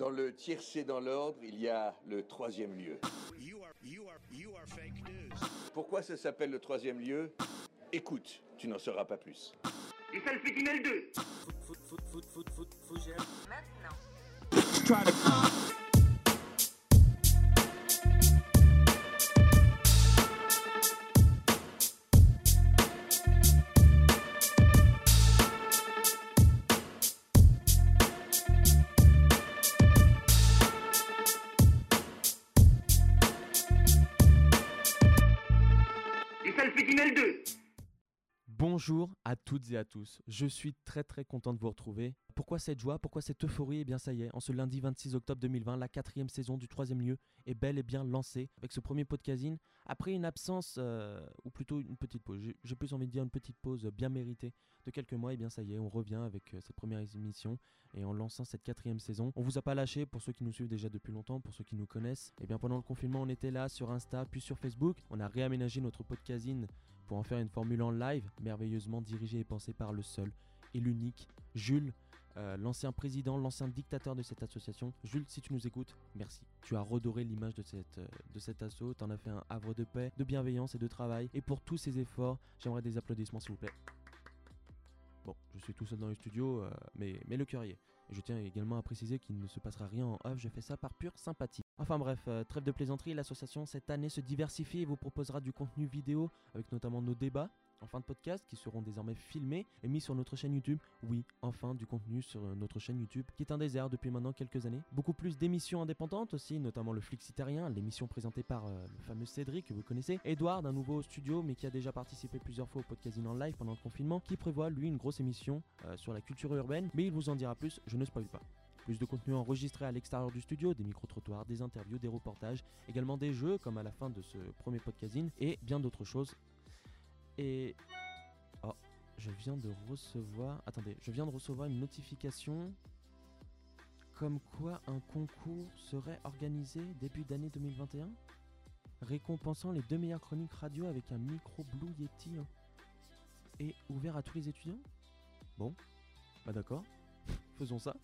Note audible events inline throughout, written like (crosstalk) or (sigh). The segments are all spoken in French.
Dans le tiercé dans l'ordre, il y a le troisième lieu. Pourquoi ça s'appelle le troisième lieu? Écoute, tu n'en sauras pas plus. Et ça le fait 2 Bonjour à toutes et à tous, je suis très très content de vous retrouver. Pourquoi cette joie, pourquoi cette euphorie? Eh bien ça y est, en ce lundi 26 octobre 2020, la quatrième saison du troisième lieu est bel et bien lancée avec ce premier podcasting. Après une absence, euh, ou plutôt une petite pause, j'ai plus envie de dire une petite pause bien méritée de quelques mois, eh bien ça y est, on revient avec euh, cette première émission et en lançant cette quatrième saison. On vous a pas lâché pour ceux qui nous suivent déjà depuis longtemps, pour ceux qui nous connaissent. Eh bien pendant le confinement, on était là sur Insta, puis sur Facebook. On a réaménagé notre podcasting pour en faire une formule en live, merveilleusement dirigée et pensée par le seul et l'unique Jules, euh, l'ancien président, l'ancien dictateur de cette association. Jules, si tu nous écoutes, merci. Tu as redoré l'image de, cette, euh, de cet assaut, tu en as fait un havre de paix, de bienveillance et de travail. Et pour tous ces efforts, j'aimerais des applaudissements s'il vous plaît. Bon, je suis tout seul dans le studio, euh, mais, mais le cœur y est. je tiens également à préciser qu'il ne se passera rien en off, je fais ça par pure sympathie. Enfin bref, euh, trêve de plaisanterie, l'association cette année se diversifie et vous proposera du contenu vidéo avec notamment nos débats en fin de podcast qui seront désormais filmés et mis sur notre chaîne YouTube. Oui, enfin du contenu sur euh, notre chaîne YouTube qui est un désert depuis maintenant quelques années. Beaucoup plus d'émissions indépendantes aussi, notamment le Flixitarien, l'émission présentée par euh, le fameux Cédric que vous connaissez. Edouard d'un nouveau studio mais qui a déjà participé plusieurs fois au podcasting en live pendant le confinement qui prévoit lui une grosse émission sur la culture urbaine mais il vous en dira plus, je ne spoil pas. Plus de contenu enregistré à l'extérieur du studio, des micro-trottoirs, des interviews, des reportages, également des jeux comme à la fin de ce premier podcasting et bien d'autres choses. Et oh, je viens de recevoir, attendez, je viens de recevoir une notification comme quoi un concours serait organisé début d'année 2021 récompensant les deux meilleures chroniques radio avec un micro Blue Yeti hein, et ouvert à tous les étudiants? Bon, bah d'accord, (laughs) faisons ça.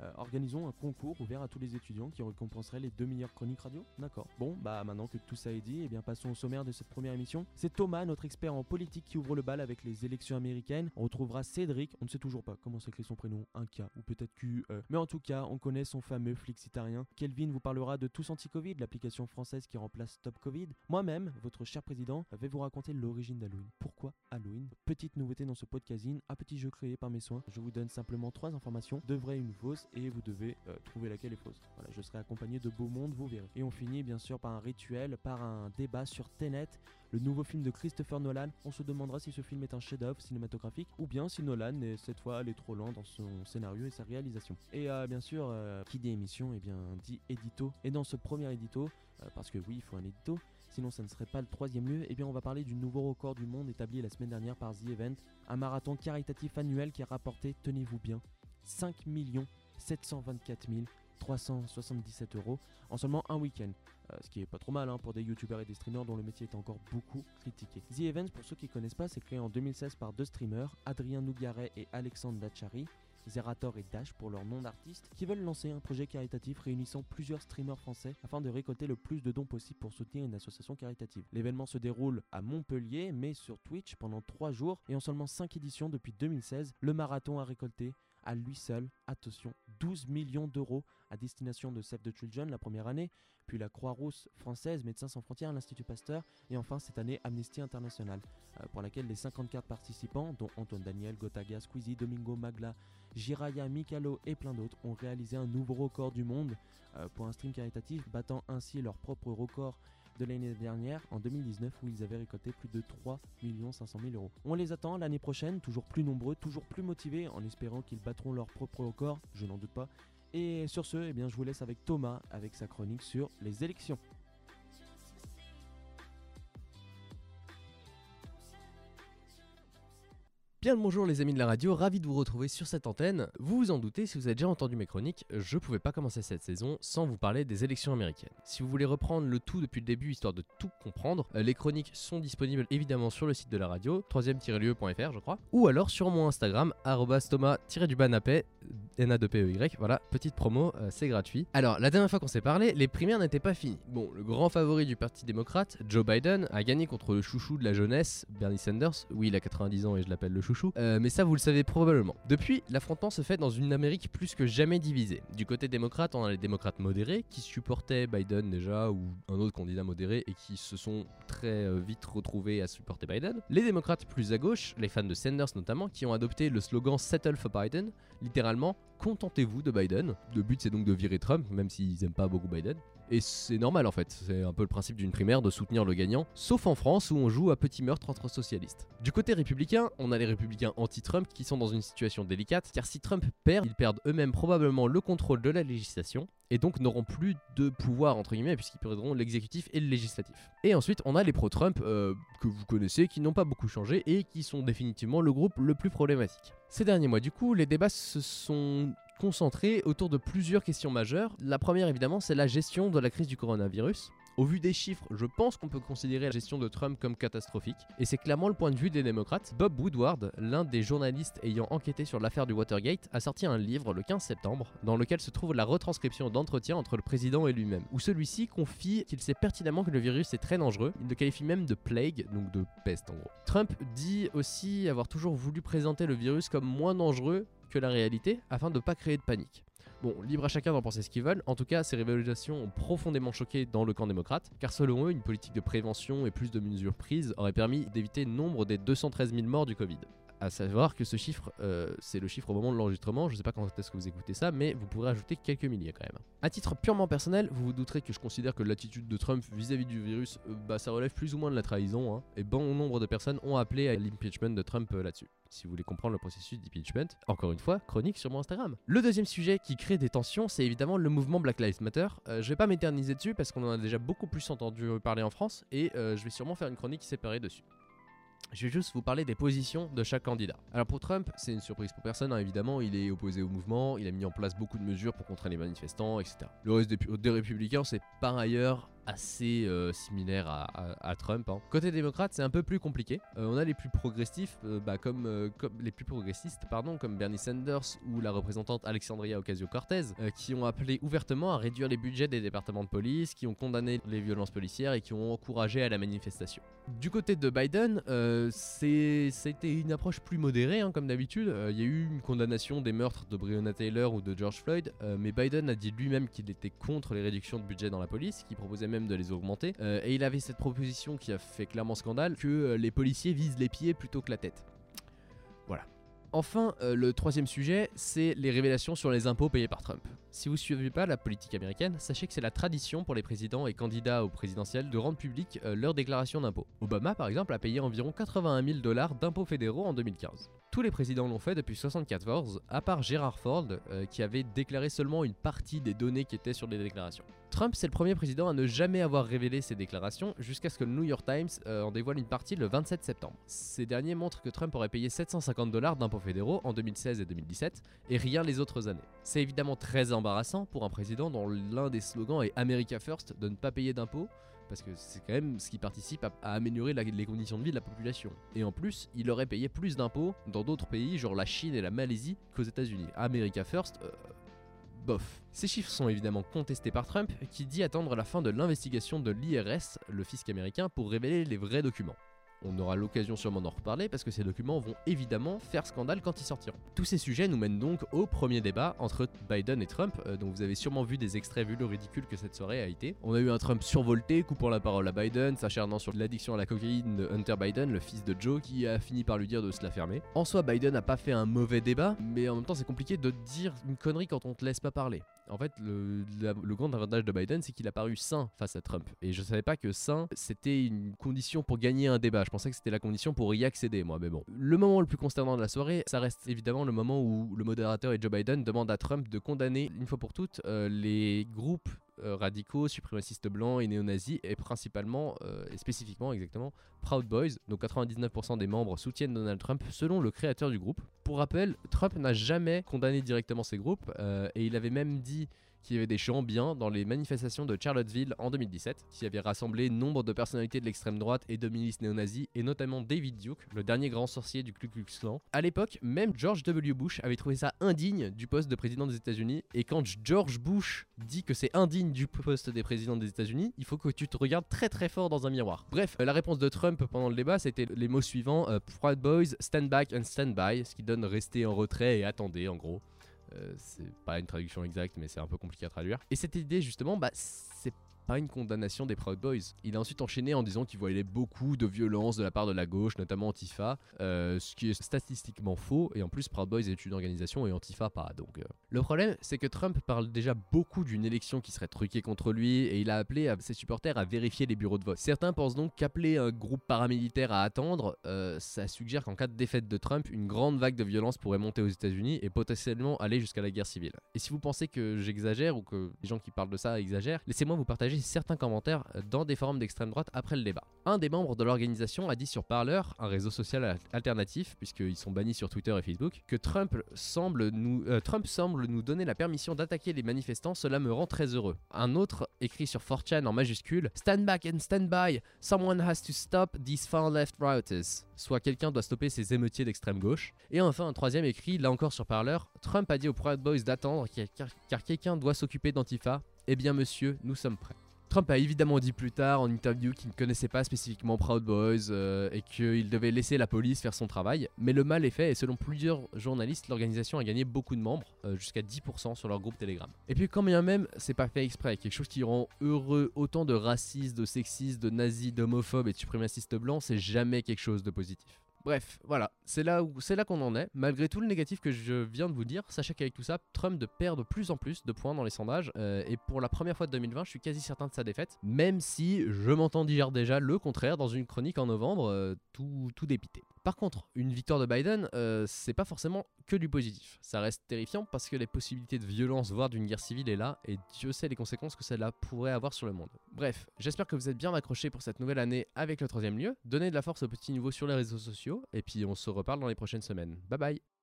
Euh, organisons un concours ouvert à tous les étudiants qui récompenserait les deux meilleures chroniques radio. D'accord. Bon, bah maintenant que tout ça est dit, eh bien passons au sommaire de cette première émission. C'est Thomas, notre expert en politique, qui ouvre le bal avec les élections américaines. On retrouvera Cédric, on ne sait toujours pas comment s'écrit son prénom, un K ou peut-être QE. Mais en tout cas, on connaît son fameux flixitarien. Kelvin vous parlera de Tous Anti-Covid, l'application française qui remplace Stop Covid. Moi-même, votre cher président, vais vous raconter l'origine d'Halloween. Pourquoi Halloween? Petite nouveauté dans ce podcasting, un petit jeu créé par mes soins. Je vous donne simplement trois informations, de vraies une fausse et vous devez euh, trouver laquelle est fausse. Voilà, je serai accompagné de beau monde, vous verrez. Et on finit bien sûr par un rituel, par un débat sur Tenet, le nouveau film de Christopher Nolan. On se demandera si ce film est un chef-d'œuvre cinématographique ou bien si Nolan est cette fois allé trop lent dans son scénario et sa réalisation. Et euh, bien sûr, euh, qui dit émission, et eh bien dit édito. Et dans ce premier édito, parce que oui, il faut un édito, sinon ça ne serait pas le troisième lieu, et eh bien on va parler du nouveau record du monde établi la semaine dernière par The Event, un marathon caritatif annuel qui a rapporté, tenez-vous bien, 5 millions 724 377 euros en seulement un week-end. Euh, ce qui est pas trop mal hein, pour des youtubeurs et des streamers dont le métier est encore beaucoup critiqué. The Events, pour ceux qui connaissent pas, c'est créé en 2016 par deux streamers, Adrien Nougaret et Alexandre Dachary. Zerator et Dash pour leur nom d'artiste, qui veulent lancer un projet caritatif réunissant plusieurs streamers français afin de récolter le plus de dons possible pour soutenir une association caritative. L'événement se déroule à Montpellier, mais sur Twitch pendant 3 jours et en seulement 5 éditions depuis 2016, le marathon a récolté à lui seul, attention, 12 millions d'euros à destination de Save the Children la première année, puis la Croix-Rousse française, Médecins sans frontières, l'Institut Pasteur, et enfin cette année Amnesty International, euh, pour laquelle les 54 participants, dont Antoine Daniel, Gotaga, Squeezie, Domingo Magla, Jiraya, Mikalo et plein d'autres, ont réalisé un nouveau record du monde euh, pour un stream caritatif, battant ainsi leur propre record de l'année dernière, en 2019, où ils avaient récolté plus de 3 500 000 euros. On les attend l'année prochaine, toujours plus nombreux, toujours plus motivés, en espérant qu'ils battront leur propre record, je n'en doute pas. Et sur ce, eh bien, je vous laisse avec Thomas, avec sa chronique sur les élections. Bien le bonjour les amis de la radio, ravi de vous retrouver sur cette antenne. Vous vous en doutez, si vous avez déjà entendu mes chroniques, je pouvais pas commencer cette saison sans vous parler des élections américaines. Si vous voulez reprendre le tout depuis le début histoire de tout comprendre, euh, les chroniques sont disponibles évidemment sur le site de la radio, 3 lieuefr je crois, ou alors sur mon Instagram, thomas du N-A-2-P-E-Y. Voilà, petite promo, euh, c'est gratuit. Alors, la dernière fois qu'on s'est parlé, les primaires n'étaient pas finies. Bon, le grand favori du Parti démocrate, Joe Biden, a gagné contre le chouchou de la jeunesse, Bernie Sanders. Oui, il a 90 ans et je l'appelle le chouchou. Euh, mais ça, vous le savez probablement. Depuis, l'affrontement se fait dans une Amérique plus que jamais divisée. Du côté démocrate, on a les démocrates modérés qui supportaient Biden déjà, ou un autre candidat modéré, et qui se sont très euh, vite retrouvés à supporter Biden. Les démocrates plus à gauche, les fans de Sanders notamment, qui ont adopté le slogan Settle for Biden, littéralement contentez-vous de Biden. Le but c'est donc de virer Trump, même s'ils aiment pas beaucoup Biden. Et c'est normal en fait, c'est un peu le principe d'une primaire de soutenir le gagnant, sauf en France où on joue à petit meurtre entre socialistes. Du côté républicain, on a les républicains anti-Trump qui sont dans une situation délicate, car si Trump perd, ils perdent eux-mêmes probablement le contrôle de la législation, et donc n'auront plus de pouvoir entre guillemets puisqu'ils perdront l'exécutif et le législatif. Et ensuite on a les pro-Trump euh, que vous connaissez qui n'ont pas beaucoup changé et qui sont définitivement le groupe le plus problématique. Ces derniers mois du coup les débats se sont concentrés autour de plusieurs questions majeures. La première évidemment c'est la gestion de la crise du coronavirus. Au vu des chiffres, je pense qu'on peut considérer la gestion de Trump comme catastrophique, et c'est clairement le point de vue des démocrates. Bob Woodward, l'un des journalistes ayant enquêté sur l'affaire du Watergate, a sorti un livre le 15 septembre, dans lequel se trouve la retranscription d'entretien entre le président et lui-même, où celui-ci confie qu'il sait pertinemment que le virus est très dangereux, il le qualifie même de plague, donc de peste en gros. Trump dit aussi avoir toujours voulu présenter le virus comme moins dangereux la réalité, afin de ne pas créer de panique. Bon, libre à chacun d'en penser ce qu'ils veulent. En tout cas, ces révélations ont profondément choqué dans le camp démocrate, car selon eux, une politique de prévention et plus de mesures prises aurait permis d'éviter nombre des 213 000 morts du Covid. À savoir que ce chiffre, euh, c'est le chiffre au moment de l'enregistrement. Je sais pas quand est-ce que vous écoutez ça, mais vous pourrez ajouter quelques milliers quand même. À titre purement personnel, vous vous douterez que je considère que l'attitude de Trump vis-à-vis du virus, euh, bah ça relève plus ou moins de la trahison. Hein, et bon nombre de personnes ont appelé à l'impeachment de Trump euh, là-dessus. Si vous voulez comprendre le processus d'impeachment, encore une fois, chronique sur mon Instagram. Le deuxième sujet qui crée des tensions, c'est évidemment le mouvement Black Lives Matter. Je vais pas m'éterniser dessus parce qu'on en a déjà beaucoup plus entendu parler en France et je vais sûrement faire une chronique séparée dessus. Je vais juste vous parler des positions de chaque candidat. Alors pour Trump, c'est une surprise pour personne, hein, évidemment, il est opposé au mouvement, il a mis en place beaucoup de mesures pour contrer les manifestants, etc. Le reste des, des républicains, c'est par ailleurs assez euh, similaire à, Trump. hein. Côté démocrate, c'est un peu plus compliqué. Euh, on a les plus progressifs, euh, bah, comme, les plus progressistes, pardon, comme Bernie Sanders ou la représentante Alexandria Ocasio-Cortez, qui ont appelé ouvertement à réduire les budgets des départements de police, qui ont condamné les violences policières et qui ont encouragé à la manifestation. Du côté de Biden, c'était une approche plus modérée, hein, comme d'habitude. Il y a eu une condamnation des meurtres de Breonna Taylor ou de George Floyd, mais Biden a dit lui-même qu'il était contre les réductions de budget dans la police, qu'il proposait même de les augmenter. Euh, et il avait cette proposition qui a fait clairement scandale que euh, les policiers visent les pieds plutôt que la tête. Voilà. Enfin, euh, le troisième sujet, c'est les révélations sur les impôts payés par Trump. Si vous suivez pas la politique américaine, sachez que c'est la tradition pour les présidents et candidats au présidentiel de rendre public euh, leur déclaration d'impôts. Obama, par exemple, a payé environ 81 000 dollars d'impôts fédéraux en 2015. Tous les présidents l'ont fait depuis 1974, à part Gerald Ford, qui avait déclaré seulement une partie des données qui étaient sur les déclarations. Trump, c'est le premier président à ne jamais avoir révélé ses déclarations jusqu'à ce que le New York Times euh, en dévoile une partie le 27 septembre. Ces derniers montrent que Trump aurait payé 750 dollars d'impôts fédéraux en 2016 et 2017 et rien les autres années. C'est évidemment très embarrassant pour un président dont l'un des slogans est America First de ne pas payer d'impôts parce que c'est quand même ce qui participe à, améliorer les conditions de vie de la population. Et en plus, il aurait payé plus d'impôts dans d'autres pays, genre la Chine et la Malaisie, qu'aux États-Unis. America First, euh, Ces chiffres sont évidemment contestés par Trump, qui dit attendre la fin de l'investigation de l'IRS, le fisc américain, pour révéler les vrais documents. On aura l'occasion sûrement d'en reparler parce que ces documents vont évidemment faire scandale quand ils sortiront. Tous ces sujets nous mènent donc au premier débat entre Biden et Trump, euh, dont vous avez sûrement vu des extraits vu le ridicule que cette soirée a été. On a eu un Trump survolté, coupant la parole à Biden, s'acharnant sur l'addiction à la cocaïne de Hunter Biden, le fils de Joe, qui a fini par lui dire de se la fermer. En soi, Biden n'a pas fait un mauvais débat, mais en même temps, c'est compliqué de dire une connerie quand on te laisse pas parler. En fait, le, grand avantage de Biden, c'est qu'il a paru sain face à Trump. Et je savais pas que sain, c'était une condition pour gagner un débat. Pensais que c'était la condition pour y accéder, moi. Mais bon. Le moment le plus consternant de la soirée, ça reste évidemment le moment où le modérateur et Joe Biden demandent à Trump de condamner une fois pour toutes euh, les groupes euh, radicaux, suprémacistes blancs et néo-nazis, et principalement, euh, et spécifiquement exactement, Proud Boys, dont 99% des membres soutiennent Donald Trump selon le créateur du groupe. Pour rappel, Trump n'a jamais condamné directement ces groupes, et il avait même dit qu'il y avait des gens bien dans les manifestations de Charlottesville en 2017, qui avaient rassemblé nombre de personnalités de l'extrême droite et de milices néo-nazis, et notamment David Duke, le dernier grand sorcier du Ku Klux Klan. À l'époque, même George W. Bush avait trouvé ça indigne du poste de président des États-Unis, et quand George Bush dit que c'est indigne du poste des présidents des États-Unis, il faut que tu te regardes très très fort dans un miroir. Bref, la réponse de Trump pendant le débat, c'était les mots suivants euh, Proud Boys, stand back and stand by, ce qui donne rester en retrait et attendez en gros. Euh, c'est pas une traduction exacte, mais c'est un peu compliqué à traduire. Et cette idée, justement, bah, c'est pas une condamnation des Proud Boys. Il a ensuite enchaîné en disant qu'il voyait beaucoup de violence de la part de la gauche, notamment Antifa, euh, ce qui est statistiquement faux. Et en plus, Proud Boys est une organisation et Antifa pas. Donc, euh. le problème, c'est que Trump parle déjà beaucoup d'une élection qui serait truquée contre lui, et il a appelé ses supporters à vérifier les bureaux de vote. Certains pensent donc qu'appeler un groupe paramilitaire à attendre, euh, ça suggère qu'en cas de défaite de Trump, une grande vague de violence pourrait monter aux États-Unis et potentiellement aller jusqu'à la guerre civile. Et si vous pensez que j'exagère ou que les gens qui parlent de ça exagèrent, laissez-moi vous partager certains commentaires dans des forums d'extrême droite après le débat. Un des membres de l'organisation a dit sur Parler, un réseau social al- alternatif, puisqu'ils sont bannis sur Twitter et Facebook, que Trump semble nous, euh, Trump semble nous donner la permission d'attaquer les manifestants, cela me rend très heureux. Un autre écrit sur 4chan en majuscule Stand back and stand by, someone has to stop these far left rioters. Soit quelqu'un doit stopper ces émeutiers d'extrême gauche. Et enfin, un troisième écrit, là encore sur Parler Trump a dit aux Proud Boys d'attendre car quelqu'un doit s'occuper d'Antifa. Eh bien, monsieur, nous sommes prêts. Trump a évidemment dit plus tard en interview qu'il ne connaissait pas spécifiquement Proud Boys euh, et qu'il devait laisser la police faire son travail, mais le mal est fait et selon plusieurs journalistes, l'organisation a gagné beaucoup de membres, euh, jusqu'à 10% sur leur groupe Telegram. Et puis quand bien même, c'est pas fait exprès, quelque chose qui rend heureux autant de racistes, de sexistes, de nazis, d'homophobes et de suprémacistes blancs, c'est jamais quelque chose de positif. Bref, voilà, c'est là là qu'on en est. Malgré tout le négatif que je viens de vous dire, sachez qu'avec tout ça, Trump de perd de plus en plus de points dans les sondages. euh, et pour la première fois de 2020, je suis quasi certain de sa défaite. Même si je m'entends dire déjà le contraire dans une chronique en novembre, euh, tout, tout dépité. Par contre, une victoire de Biden, euh, c'est pas forcément que du positif. Ça reste terrifiant parce que les possibilités de violence, voire d'une guerre civile est là, et Dieu sait les conséquences que cela pourrait avoir sur le monde. Bref, j'espère que vous êtes bien accrochés pour cette nouvelle année avec le troisième lieu. Donnez de la force aux petits nouveaux sur les réseaux sociaux, et puis on se reparle dans les prochaines semaines. Bye bye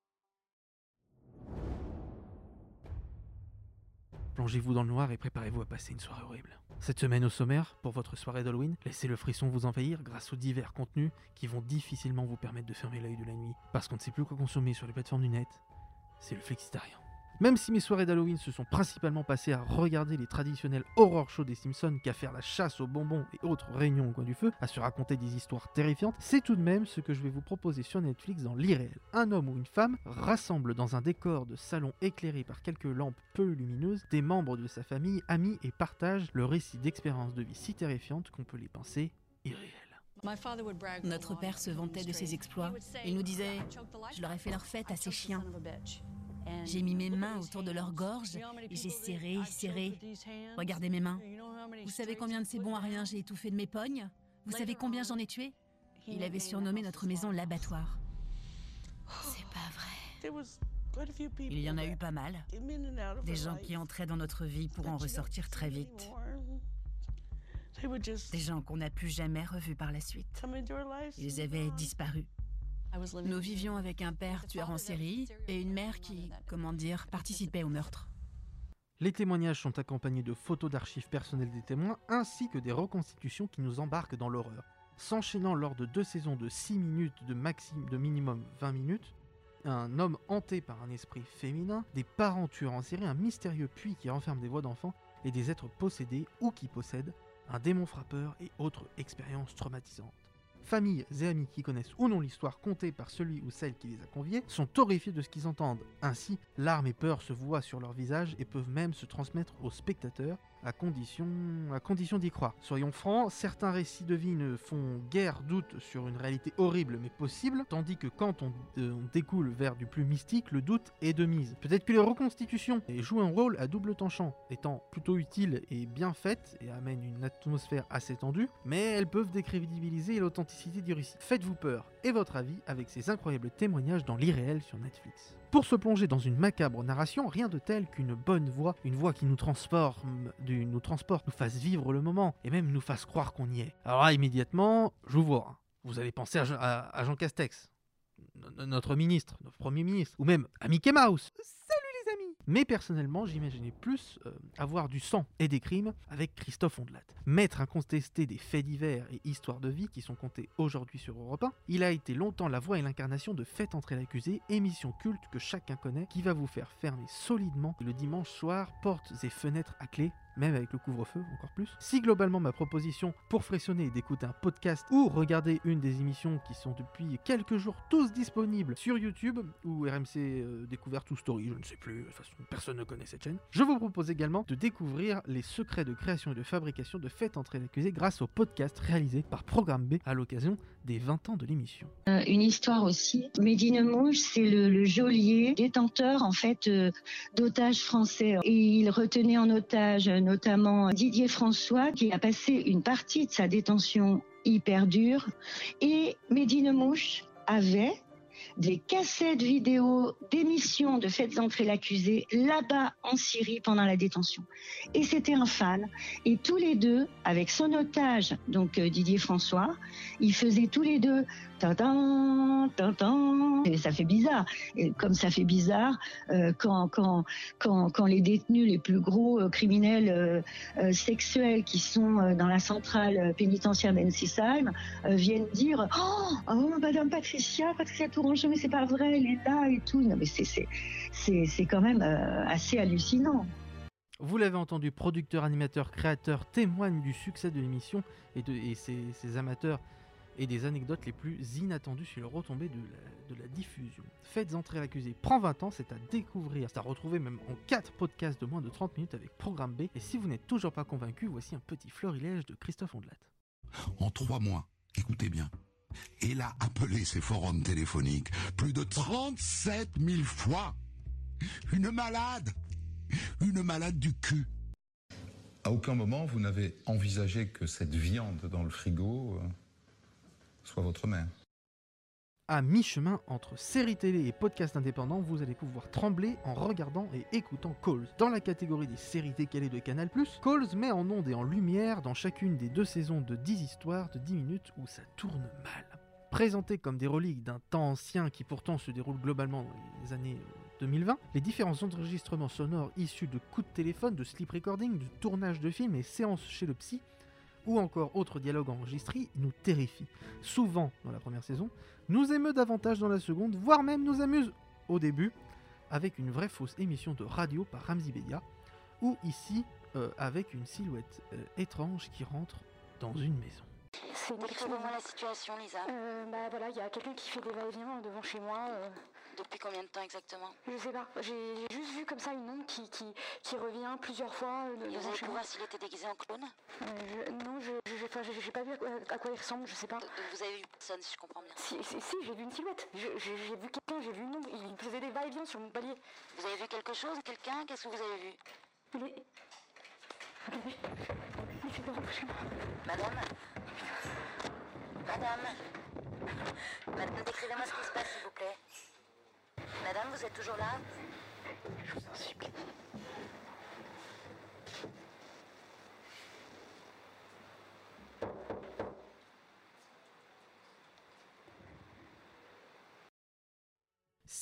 Plongez-vous dans le noir et préparez-vous à passer une soirée horrible. Cette semaine au sommaire, pour votre soirée d'Halloween, laissez le frisson vous envahir grâce aux divers contenus qui vont difficilement vous permettre de fermer l'œil de la nuit. Parce qu'on ne sait plus quoi consommer sur les plateformes du net, c'est le flexitarien. Même si mes soirées d'Halloween se sont principalement passées à regarder les traditionnels horror shows des Simpsons qu'à faire la chasse aux bonbons et autres réunions au coin du feu, à se raconter des histoires terrifiantes, c'est tout de même ce que je vais vous proposer sur Netflix dans l'irréel. Un homme ou une femme rassemble dans un décor de salon éclairé par quelques lampes peu lumineuses des membres de sa famille, amis et partage le récit d'expériences de vie si terrifiantes qu'on peut les penser irréelles. Notre père se vantait de ses exploits. Il nous disait Je leur ai fait leur fête à ces chiens. J'ai mis mes mains autour de leur gorge et j'ai serré, serré. Regardez mes mains. Vous savez combien de ces bons à rien j'ai étouffé de mes pognes? Vous savez combien j'en ai tué? Il avait surnommé notre maison l'abattoir. (sighs) C'est pas vrai. Il y en a eu pas mal. Des gens qui entraient dans notre vie pour en ressortir très vite. Des gens qu'on n'a plus jamais revus par la suite. Ils avaient disparu. Nous vivions avec un père tueur en série et une mère qui, comment dire, participait au meurtre. Les témoignages sont accompagnés de photos d'archives personnelles des témoins ainsi que des reconstitutions qui nous embarquent dans l'horreur. S'enchaînant lors de deux saisons de 6 minutes de, maximum, de minimum 20 minutes, un homme hanté par un esprit féminin, des parents tueurs en série, un mystérieux puits qui renferme des voix d'enfants et des êtres possédés ou qui possèdent un démon frappeur et autres expériences traumatisantes. Familles et amis qui connaissent ou non l'histoire contée par celui ou celle qui les a conviés sont horrifiés de ce qu'ils entendent. Ainsi, larmes et peur se voient sur leur visage et peuvent même se transmettre aux spectateurs à condition, à condition d'y croire. Soyons francs, certains récits de vie ne font guère doute sur une réalité horrible mais possible, tandis que quand on, euh, découle vers du plus mystique, le doute est de mise. Peut-être que les reconstitutions jouent un rôle à double tranchant, étant plutôt utiles et bien faites et amènent une atmosphère assez tendue, mais elles peuvent décrédibiliser l'authenticité du récit. Faites-vous peur et votre avis avec ces incroyables témoignages dans l'irréel sur Netflix. Pour se plonger dans une macabre narration, rien de tel qu'une bonne voix, une voix qui nous nous transporte, nous fasse vivre le moment et même nous fasse croire qu'on y est. Alors là, immédiatement, je vous vois. Vous allez penser à, Jean- à- Jean Castex, no- no- notre ministre, notre premier ministre, ou même à Mickey Mouse. Mais personnellement, j'imaginais plus euh, avoir du sang et des crimes avec Christophe Ondelat. Maître incontesté des faits divers et histoires de vie qui sont comptés aujourd'hui sur Europe 1, il a été longtemps la voix et l'incarnation de Faites entrer l'accusé, émission culte que chacun connaît, qui va vous faire fermer solidement le dimanche soir, portes et fenêtres à clé, même avec le couvre-feu encore plus. Si globalement ma proposition pour frissonner est d'écouter un podcast ou regarder une des émissions qui sont depuis quelques jours tous disponibles sur YouTube ou RMC euh, Découverte ou Story, je ne sais plus, personne ne connaît cette chaîne, je vous propose également de découvrir les secrets de création et de fabrication de Faites entrer l'accusé grâce au podcast réalisé par Programme B à l'occasion des 20 ans de l'émission. Euh, une histoire aussi. Médine Mouche, c'est le, le geôlier détenteur en fait euh, d'otages français et il retenait en otage notamment Didier François qui a passé une partie de sa détention hyper dure et Médine Mouche avait des cassettes vidéo d'émissions de Faites entrer l'accusé là-bas en Syrie pendant la détention. Et c'était un fan. Et tous les deux, avec son otage, donc euh, Didier François, ils faisaient tous les deux. Et ça fait bizarre. Et comme ça fait bizarre euh, quand, quand, quand, quand les détenus les plus gros euh, criminels sexuels qui sont dans la centrale pénitentiaire d'Ensisheim viennent dire oh, oh, Madame Patricia, Patricia Mais c'est pas vrai, elle est là et tout. Non, mais c'est, c'est, c'est, c'est quand même euh, assez hallucinant. Vous l'avez entendu, producteur, animateur, créateur témoigne du succès de l'émission et, de, et ses, ses amateurs et des anecdotes les plus inattendues sur les retombées de la, de la diffusion. Faites entrer l'accusé prend 20 ans, c'est à découvrir, c'est à retrouver même en 4 podcasts de moins de 30 minutes avec Programme B. Et si vous n'êtes toujours pas convaincu, voici un petit florilège de Christophe Ondelat. En trois mois, écoutez bien, il a appelé ses forums téléphoniques plus de 37 000 fois. Une malade Une malade du cul À aucun moment, vous n'avez envisagé que cette viande dans le frigo euh, soit votre mère. À mi-chemin entre séries télé et podcasts indépendants, vous allez pouvoir trembler en regardant et écoutant Calls. Dans la catégorie des séries décalées de Canal+, Calls met en ondes et en lumière dans chacune des deux saisons de 10 histoires de 10 minutes où ça tourne mal. Présentés comme des reliques d'un temps ancien qui pourtant se déroule globalement dans les années euh, 2020, les différents enregistrements sonores issus de coups de téléphone, de sleep recording, de tournage de films et séances chez le psy, ou encore autres dialogues enregistrés, nous terrifient. Souvent dans la première saison, nous émeut davantage dans la seconde, voire même nous amuse au début, avec une vraie fausse émission de radio par Ramzi Bedia, ou ici euh, avec une silhouette euh, étrange qui rentre dans une maison. C'est Décrivez-moi la situation, Lisa. Euh, bah voilà, il y a quelqu'un qui fait des va-et-vient devant chez moi. Euh, Depuis combien de temps exactement? Je sais pas, j'ai juste vu comme ça une ombre qui, qui, qui revient plusieurs fois euh, Et vous avez pu voir s'il était déguisé en clown? Euh, je- non, je j'ai pas vu à quoi, à quoi il ressemble, je sais pas. Vous avez vu personne, si je comprends bien. Si, si, si, j'ai vu une silhouette. J'ai vu quelqu'un, j'ai vu une ombre. Il faisait des va-et-vient sur mon palier. Vous avez vu quelque chose, quelqu'un? Qu'est-ce que vous avez vu? Il est. Madame? Madame? Madame, décrivez-moi ce qui se passe, s'il vous plaît. Madame, vous êtes toujours là? Je vous en supplie.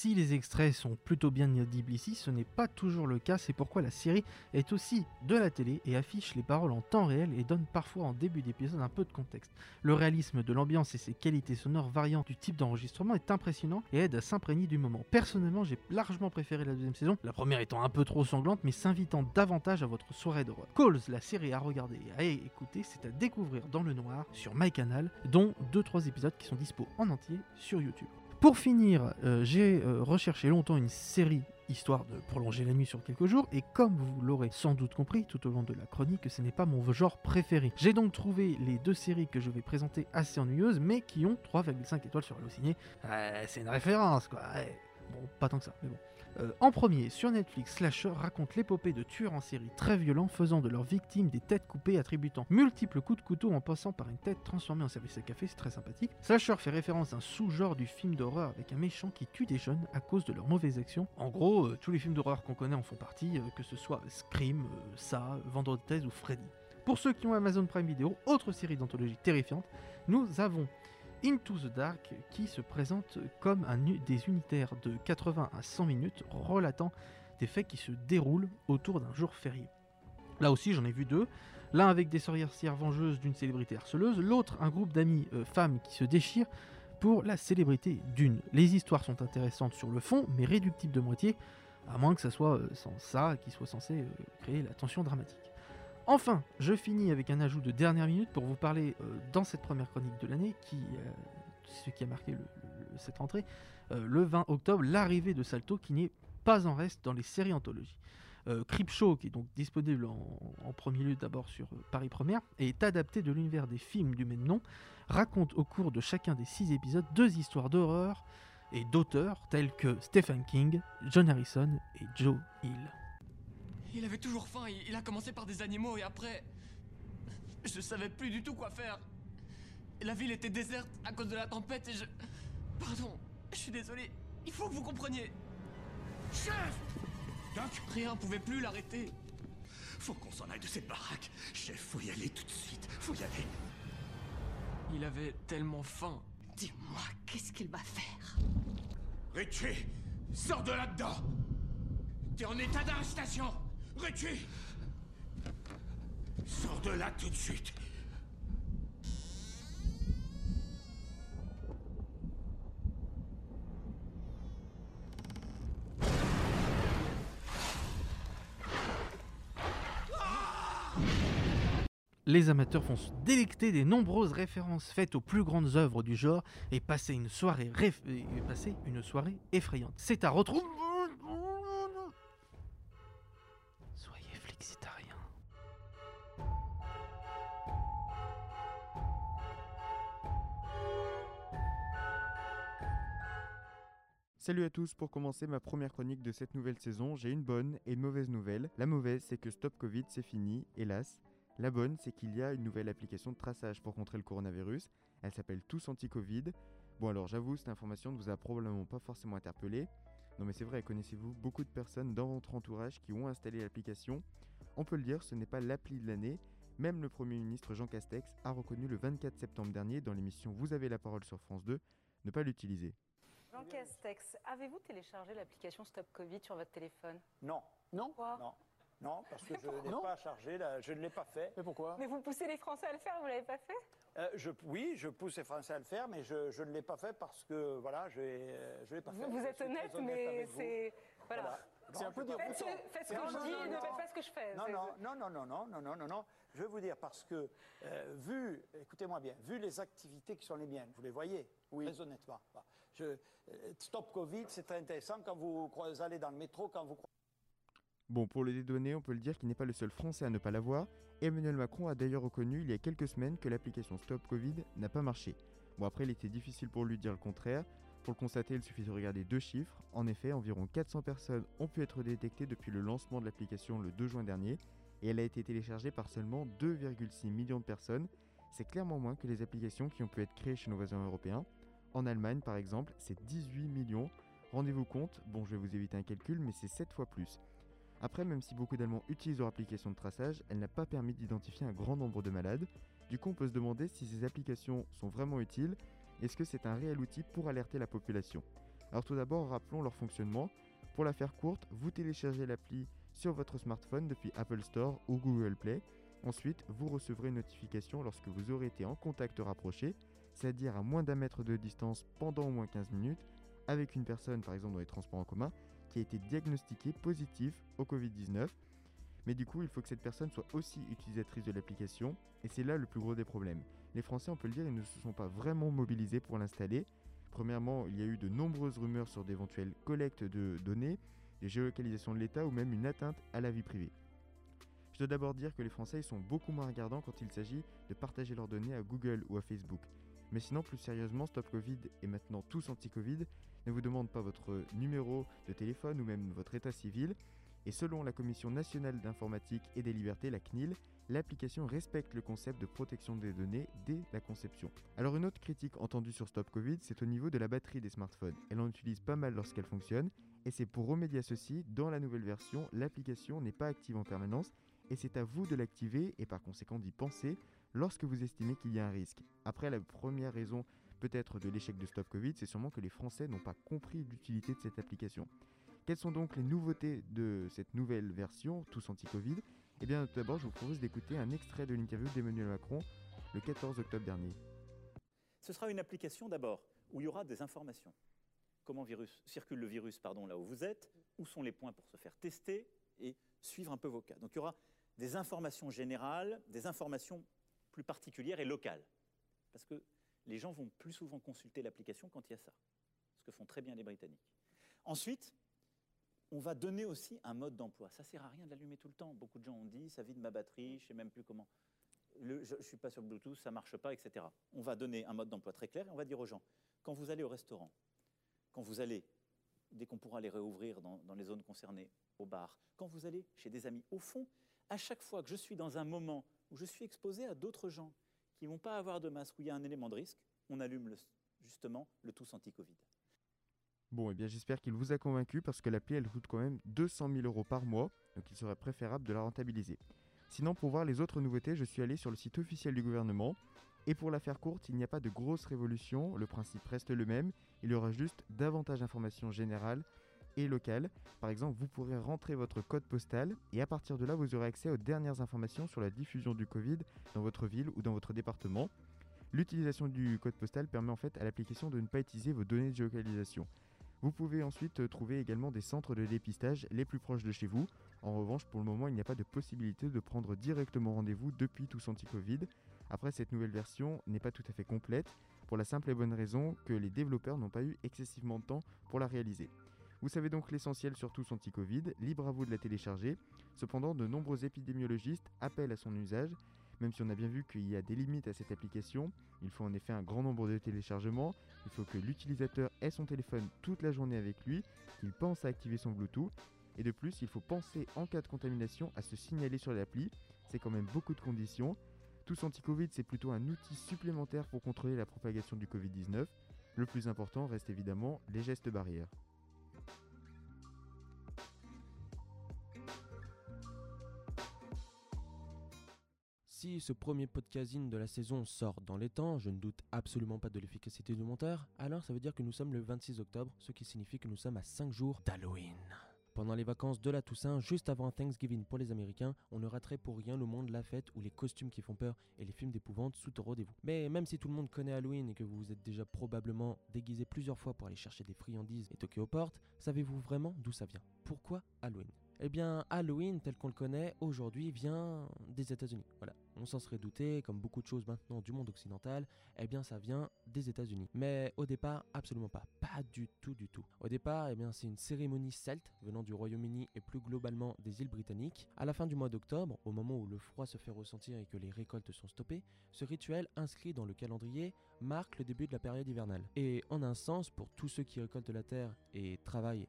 Si les extraits sont plutôt bien audibles ici, ce n'est pas toujours le cas, c'est pourquoi la série est aussi de la télé et affiche les paroles en temps réel et donne parfois en début d'épisode un peu de contexte. Le réalisme de l'ambiance et ses qualités sonores variant du type d'enregistrement est impressionnant et aide à s'imprégner du moment. Personnellement, j'ai largement préféré la deuxième saison, la première étant un peu trop sanglante mais s'invitant davantage à votre soirée d'horreur. Calls, la série à regarder et à écouter, c'est à découvrir dans le noir sur MyCanal, dont 2-3 épisodes qui sont dispo en entier sur YouTube. Pour finir, euh, j'ai euh, recherché longtemps une série histoire de prolonger la nuit sur quelques jours, et comme vous l'aurez sans doute compris tout au long de la chronique, ce n'est pas mon genre préféré. J'ai donc trouvé les deux séries que je vais présenter assez ennuyeuses, mais qui ont 3,5 étoiles sur Allociné. Euh, c'est une référence, quoi. Bon, pas tant que ça, mais bon. Euh, en premier, sur Netflix, Slasher raconte l'épopée de tueurs en série très violents faisant de leurs victimes des têtes coupées attribuant multiples coups de couteau en passant par une tête transformée en service à café, c'est très sympathique. Slasher fait référence à un sous-genre du film d'horreur avec un méchant qui tue des jeunes à cause de leurs mauvaises actions. En gros, euh, tous les films d'horreur qu'on connaît en font partie, euh, que ce soit Scream, Ça, Vendredi 13 ou Freddy. Pour ceux qui ont Amazon Prime Video, autre série d'anthologie terrifiante, nous avons Into the Dark qui se présente comme des unitaires de 80 à 100 minutes relatant des faits qui se déroulent autour d'un jour férié. Là aussi, j'en ai vu deux. L'un avec des sorcières vengeuses d'une célébrité harceleuse, l'autre un groupe d'amis euh, femmes qui se déchirent pour la célébrité d'une. Les histoires sont intéressantes sur le fond, mais réductibles de moitié, à moins que ça soit euh, sans ça qui soit censé euh, créer la tension dramatique. Enfin, je finis avec un ajout de dernière minute pour vous parler euh, dans cette première chronique de l'année, qui, euh, ce qui a marqué cette rentrée, euh, le 20 octobre, l'arrivée de Salto qui n'est pas en reste dans les séries anthologies. Creepshow, qui est donc disponible en, premier lieu d'abord sur Paris Première, et est adapté de l'univers des films du même nom, raconte au cours de chacun des six épisodes deux histoires d'horreur et d'auteurs tels que Stephen King, John Harrison et Joe Hill. Il avait toujours faim, il il a commencé par des animaux et après. Je savais plus du tout quoi faire. La ville était déserte à cause de la tempête et je. Pardon, je suis désolé, il faut que vous compreniez. Chef Doc? Rien pouvait plus l'arrêter. Faut qu'on s'en aille de cette baraque. Chef, faut y aller tout de suite. Faut y aller. Il avait tellement faim. Dis-moi, qu'est-ce qu'il va faire? Richie, sors de là-dedans. T'es en état d'arrestation. Sors de là tout de suite. Les amateurs vont se délecter des nombreuses références faites aux plus grandes œuvres du genre et passer une soirée effrayante. C'est à retrouver. Salut à tous, pour commencer ma première chronique de cette nouvelle saison, j'ai une bonne et mauvaise nouvelle. La mauvaise, c'est que Stop Covid, c'est fini, hélas. La bonne, c'est qu'il y a une nouvelle application de traçage pour contrer le coronavirus. Elle s'appelle Tous Anti-Covid. Bon alors j'avoue, cette information ne vous a probablement pas forcément interpellé. Non mais c'est vrai, connaissez-vous beaucoup de personnes dans votre entourage qui ont installé l'application? On peut le dire, ce n'est pas l'appli de l'année. Même le Premier ministre Jean Castex a reconnu le 24 septembre dernier dans l'émission Vous avez la parole sur France 2 ne pas l'utiliser. Jean Castex, avez-vous téléchargé l'application Stop Covid sur votre téléphone? Non. Non Non. Non, parce que je pourquoi n'ai pas chargé, la- je ne l'ai pas fait. Mais pourquoi? Mais vous poussez les Français à le faire, vous l'avez pas fait? Euh, je, Oui, je pousse les Français à le faire, mais je, je ne l'ai pas fait parce que, voilà, je ne l'ai pas fait. Vous, vous Je êtes suis honnête, honnête mais avec vous. c'est. Voilà. C'est un peu Faites, déroutant. ce- faites ce que je non, dis, non, ne non. faites pas ce que je fais. Non, C'est- non, non, non, non, non, non, non, non, non. Je vais vous dire parce que, euh, vu, écoutez-moi bien, vu les activités qui sont les miennes, vous les voyez, très honnêtement. Bah, euh, stop Covid, c'est très intéressant quand vous allez dans le métro, quand vous Bon, pour le dédouaner, on peut le dire qu'il n'est pas le seul Français à ne pas l'avoir. Emmanuel Macron a d'ailleurs reconnu il y a quelques semaines que l'application Stop Covid n'a pas marché. Bon, après, il était difficile pour lui dire le contraire. Pour le constater, il suffit de regarder deux chiffres. En effet, environ 400 personnes ont pu être détectées depuis le lancement de l'application le 2 juin dernier, et elle a été téléchargée par seulement 2,6 millions de personnes. C'est clairement moins que les applications qui ont pu être créées chez nos voisins européens. En Allemagne, par exemple, c'est 18 millions. Rendez-vous compte, bon, je vais vous éviter un calcul, mais c'est 7 fois plus. Après, même si beaucoup d'Allemands utilisent leur application de traçage, elle n'a pas permis d'identifier un grand nombre de malades. Du coup, on peut se demander si ces applications sont vraiment utiles. Est-ce que c'est un réel outil pour alerter la population? Alors tout d'abord, rappelons leur fonctionnement. Pour la faire courte, vous téléchargez l'appli sur votre smartphone depuis Apple Store ou Google Play. Ensuite, vous recevrez une notification lorsque vous aurez été en contact rapproché, c'est-à-dire à moins d'un mètre de distance pendant au moins 15 minutes, avec une personne, par exemple dans les transports en commun, qui a été diagnostiquée positive au Covid-19. Mais du coup, il faut que cette personne soit aussi utilisatrice de l'application, et c'est là le plus gros des problèmes. Les Français, on peut le dire, ils ne se sont pas vraiment mobilisés pour l'installer. Premièrement, il y a eu de nombreuses rumeurs sur d'éventuelles collectes de données, des géolocalisations de l'État ou même une atteinte à la vie privée. Je dois d'abord dire que les Français sont beaucoup moins regardants quand il s'agit de partager leurs données à Google ou à Facebook. Mais sinon, plus sérieusement, Stop Covid et maintenant tous anti-Covid ne vous demandent pas votre numéro de téléphone ou même votre état civil. Et selon la Commission nationale d'informatique et des libertés, la CNIL, l'application respecte le concept de protection des données dès la conception. Alors une autre critique entendue sur Stop Covid, c'est au niveau de la batterie des smartphones. Elle en utilise pas mal lorsqu'elle fonctionne, et c'est pour remédier à ceci, dans la nouvelle version, l'application n'est pas active en permanence, et c'est à vous de l'activer et par conséquent d'y penser lorsque vous estimez qu'il y a un risque. Après, la première raison peut-être de l'échec de Stop Covid, c'est sûrement que les Français n'ont pas compris l'utilité de cette application. Quelles sont donc les nouveautés de cette nouvelle version, tous anti-Covid? Eh bien, tout d'abord, je vous propose d'écouter un extrait de l'interview d'Emmanuel Macron le 14 octobre dernier. Ce sera une application d'abord où il y aura des informations. Comment virus, circule le virus pardon, là où vous êtes, où sont les points pour se faire tester et suivre un peu vos cas. Donc il y aura des informations générales, des informations plus particulières et locales. Parce que les gens vont plus souvent consulter l'application quand il y a ça. Ce que font très bien les Britanniques. Ensuite, on va donner aussi un mode d'emploi. Ça sert à rien de l'allumer tout le temps. Beaucoup de gens ont dit, ça vide ma batterie, je ne sais même plus comment. je ne suis pas sur Bluetooth, ça ne marche pas, etc. On va donner un mode d'emploi très clair et on va dire aux gens, quand vous allez au restaurant, quand vous allez, dès qu'on pourra les réouvrir dans les zones concernées, au bar, quand vous allez chez des amis, au fond, à chaque fois que je suis dans un moment où je suis exposé à d'autres gens qui ne vont pas avoir de masque, où il y a un élément de risque, on allume le, justement le tous anti-Covid. Bon, et eh bien j'espère qu'il vous a convaincu parce que l'appli elle coûte quand même 200 000 euros par mois, donc il serait préférable de la rentabiliser. Sinon, pour voir les autres nouveautés, je suis allé sur le site officiel du gouvernement. Et pour la faire courte, il n'y a pas de grosse révolution, le principe reste le même, il y aura juste davantage d'informations générales et locales. Par exemple, vous pourrez rentrer votre code postal et à partir de là, vous aurez accès aux dernières informations sur la diffusion du Covid dans votre ville ou dans votre département. L'utilisation du code postal permet en fait à l'application de ne pas utiliser vos données de géolocalisation. Vous pouvez ensuite euh, trouver également des centres de dépistage les plus proches de chez vous. En revanche, pour le moment, il n'y a pas de possibilité de prendre directement rendez-vous depuis Tous Anti-Covid. Après, cette nouvelle version n'est pas tout à fait complète, pour la simple et bonne raison que les développeurs n'ont pas eu excessivement de temps pour la réaliser. Vous savez donc l'essentiel sur Tous Anti-Covid, libre à vous de la télécharger. Cependant, de nombreux épidémiologistes appellent à son usage même si on a bien vu qu'il y a des limites à cette application. Il faut en effet un grand nombre de téléchargements, il faut que l'utilisateur ait son téléphone toute la journée avec lui, qu'il pense à activer son Bluetooth, et de plus il faut penser en cas de contamination à se signaler sur l'appli, c'est quand même beaucoup de conditions. Tous anti-Covid c'est plutôt un outil supplémentaire pour contrôler la propagation du Covid-19. Le plus important reste évidemment les gestes barrières. Si ce premier podcasting de la saison sort dans les temps, je ne doute absolument pas de l'efficacité du monteur, alors ça veut dire que nous sommes le 26 octobre, ce qui signifie que nous sommes à 5 jours d'Halloween. Pendant les vacances de la Toussaint, juste avant Thanksgiving pour les Américains, on ne raterait pour rien le monde la fête où les costumes qui font peur et les films d'épouvante sont au rendez-vous. Mais même si tout le monde connaît Halloween et que vous vous êtes déjà probablement déguisé plusieurs fois pour aller chercher des friandises et toquer aux portes, savez-vous vraiment d'où ça vient? Pourquoi Halloween? Eh bien, Halloween, tel qu'on le connaît aujourd'hui, vient des États-Unis. Voilà, on s'en serait douté, comme beaucoup de choses maintenant du monde occidental, eh bien, ça vient des États-Unis. Mais au départ, absolument pas, pas du tout, du tout. Au départ, eh bien, c'est une cérémonie celte venant du Royaume-Uni et plus globalement des îles britanniques. À la fin du mois d'octobre, au moment où le froid se fait ressentir et que les récoltes sont stoppées, ce rituel inscrit dans le calendrier marque le début de la période hivernale. Et en un sens, pour tous ceux qui récoltent la terre et travaillent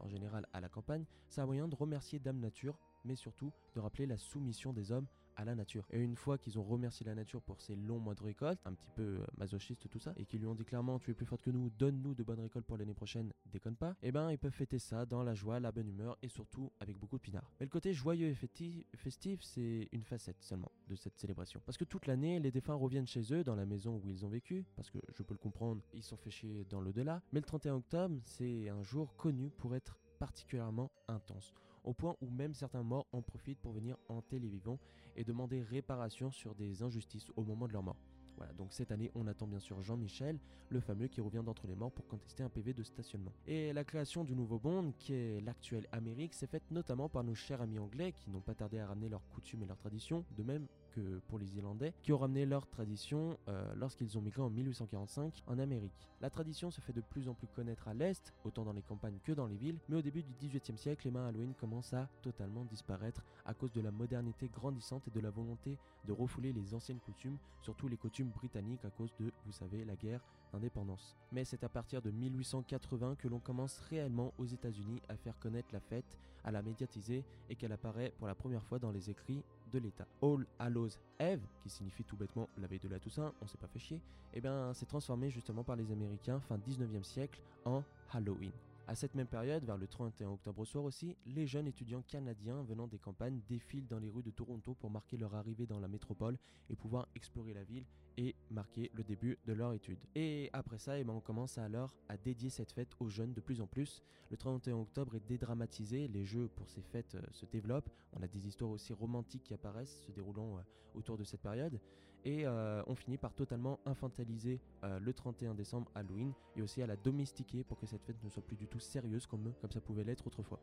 en général à la campagne, c'est un moyen de remercier Dame Nature, mais surtout de rappeler la soumission des hommes à la nature. Et une fois qu'ils ont remercié la nature pour ces longs mois de récolte, un petit peu euh, masochiste tout ça, et qu'ils lui ont dit clairement tu es plus forte que nous, donne-nous de bonnes récoltes pour l'année prochaine, déconne pas, et eh ben ils peuvent fêter ça dans la joie, la bonne humeur et surtout avec beaucoup de pinards. Mais le côté joyeux et festif, c'est une facette seulement de cette célébration. Parce que toute l'année, les défunts reviennent chez eux dans la maison où ils ont vécu, parce que je peux le comprendre, ils sont fait chier dans l'au-delà, mais le 31 octobre, c'est un jour connu pour être particulièrement intense au point où même certains morts en profitent pour venir hanter les vivants et demander réparation sur des injustices au moment de leur mort. Voilà, donc cette année, on attend bien sûr Jean-Michel, le fameux qui revient d'entre les morts pour contester un PV de stationnement. Et la création du nouveau Bond, qui est l'actuel Amérique, s'est faite notamment par nos chers amis anglais qui n'ont pas tardé à ramener leurs coutumes et leurs traditions, de même que pour les Irlandais, qui ont ramené leur tradition euh, lorsqu'ils ont migré en 1845 en Amérique. La tradition se fait de plus en plus connaître à l'Est, autant dans les campagnes que dans les villes, mais au début du XVIIIe siècle, les mains Halloween commencent à totalement disparaître à cause de la modernité grandissante et de la volonté de refouler les anciennes coutumes, surtout les coutumes britanniques à cause de, vous savez, la guerre d'indépendance. Mais c'est à partir de 1880 que l'on commence réellement aux États-Unis à faire connaître la fête, à la médiatiser et qu'elle apparaît pour la première fois dans les écrits de l'État. All Hallows Eve, qui signifie tout bêtement la veille de la Toussaint, on s'est pas fait chier, eh bien c'est transformé justement par les Américains fin 19e siècle en Halloween. À cette même période, vers le 31 octobre soir aussi, les jeunes étudiants canadiens venant des campagnes défilent dans les rues de Toronto pour marquer leur arrivée dans la métropole et pouvoir explorer la ville et marquer le début de leur étude. Et après ça, eh ben, on commence alors à dédier cette fête aux jeunes de plus en plus. Le 31 octobre est dédramatisé, les jeux pour ces fêtes euh, se développent, on a des histoires aussi romantiques qui apparaissent se déroulant euh, autour de cette période, et euh, on finit par totalement infantiliser le 31 décembre Halloween et aussi à la domestiquer pour que cette fête ne soit plus du tout sérieuse comme, comme ça pouvait l'être autrefois.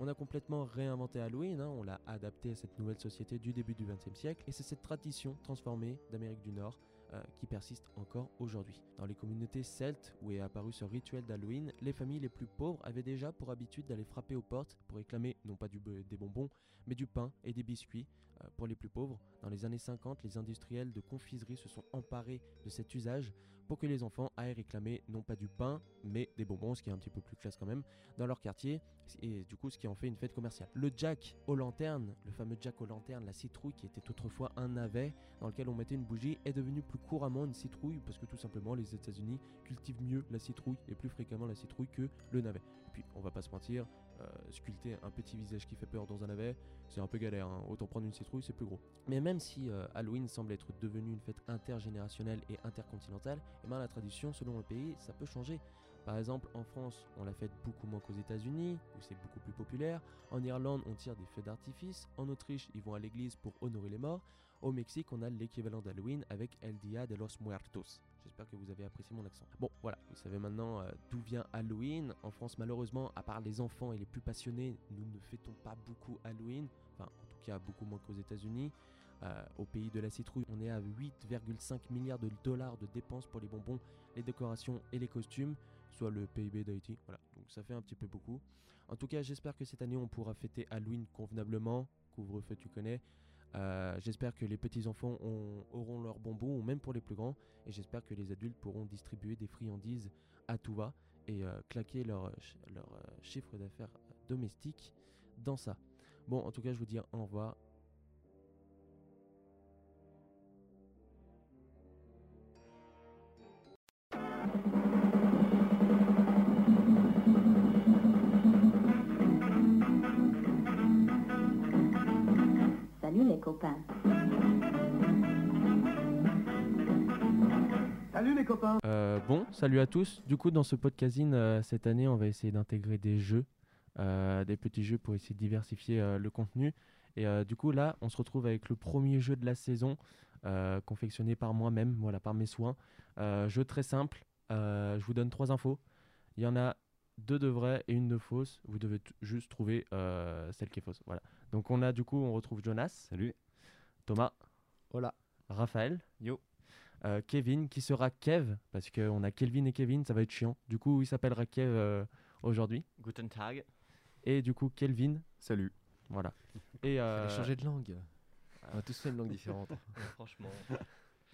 On a complètement réinventé Halloween, hein, on l'a adapté à cette nouvelle société du début du XXe siècle, et c'est cette tradition transformée d'Amérique du Nord euh, qui persiste encore aujourd'hui. Dans les communautés celtes où est apparu ce rituel d'Halloween, les familles les plus pauvres avaient déjà pour habitude d'aller frapper aux portes pour réclamer non pas du, des bonbons, mais du pain et des biscuits pour les plus pauvres. Dans les années 50, les industriels de confiserie se sont emparés de cet usage pour que les enfants aillent réclamer non pas du pain, mais des bonbons, ce qui est un petit peu plus classe quand même, dans leur quartier, et du coup ce qui en fait une fête commerciale. Le Jack aux lanternes, le fameux Jack aux lanternes, la citrouille qui était autrefois un navet dans lequel on mettait une bougie, est devenu plus couramment une citrouille parce que tout simplement les États-Unis cultivent mieux la citrouille et plus fréquemment la citrouille que le navet. Et on va pas se mentir, euh, sculpter un petit visage qui fait peur dans un navet, c'est un peu galère. hein. Autant prendre une citrouille, c'est plus gros. Mais même si euh, Halloween semble être devenu une fête intergénérationnelle et intercontinentale, eh ben, la tradition selon le pays, ça peut changer. Par exemple, en France, on la fête beaucoup moins qu'aux États-Unis, où c'est beaucoup plus populaire. En Irlande, on tire des feux d'artifice. En Autriche, ils vont à l'église pour honorer les morts. Au Mexique, on a l'équivalent d'Halloween avec El Dia de los Muertos. J'espère que vous avez apprécié mon accent. Bon, voilà, vous savez maintenant euh, d'où vient Halloween. En France, malheureusement, à part les enfants et les plus passionnés, nous ne fêtons pas beaucoup Halloween. Enfin, en tout cas, beaucoup moins qu'aux États-Unis. Euh, au pays de la citrouille, on est à 8,5 milliards de dollars de dépenses pour les bonbons, les décorations et les costumes, soit le PIB d'Haïti. Voilà, donc ça fait un petit peu beaucoup. En tout cas, j'espère que cette année, on pourra fêter Halloween convenablement. Couvre-feu, tu connais. Euh, j'espère que les petits-enfants ont- auront leurs bonbons, ou même pour les plus grands. Et j'espère que les adultes pourront distribuer des friandises à tout va et euh, claquer leur euh, chiffre d'affaires domestique dans ça. Bon, en tout cas, je vous dis au revoir. Copains. Salut les copains Euh, bon, salut à tous. Du coup, dans ce podcasting, euh, cette année, on va essayer d'intégrer des jeux, euh, des petits jeux pour essayer de diversifier euh, le contenu. Et euh, du coup, là, on se retrouve avec le premier jeu de la saison, euh, confectionné par moi-même, voilà, par mes soins. Euh, jeu très simple. Euh, je vous donne trois infos. Il y en a deux de vraies et une de fausse. Vous devez juste trouver euh, celle qui est fausse. Voilà. Donc on a du coup, on retrouve Jonas. Salut. Thomas. Hola. Raphaël. Yo. Euh, Kevin qui sera Kev parce qu'on a Kelvin et Kevin, ça va être chiant. Du coup, il s'appellera Kev euh, aujourd'hui. Guten Tag. Et du coup, Kelvin. Salut. Voilà. Et euh, changer de langue. On a tous fait une langue différente. (laughs) Franchement.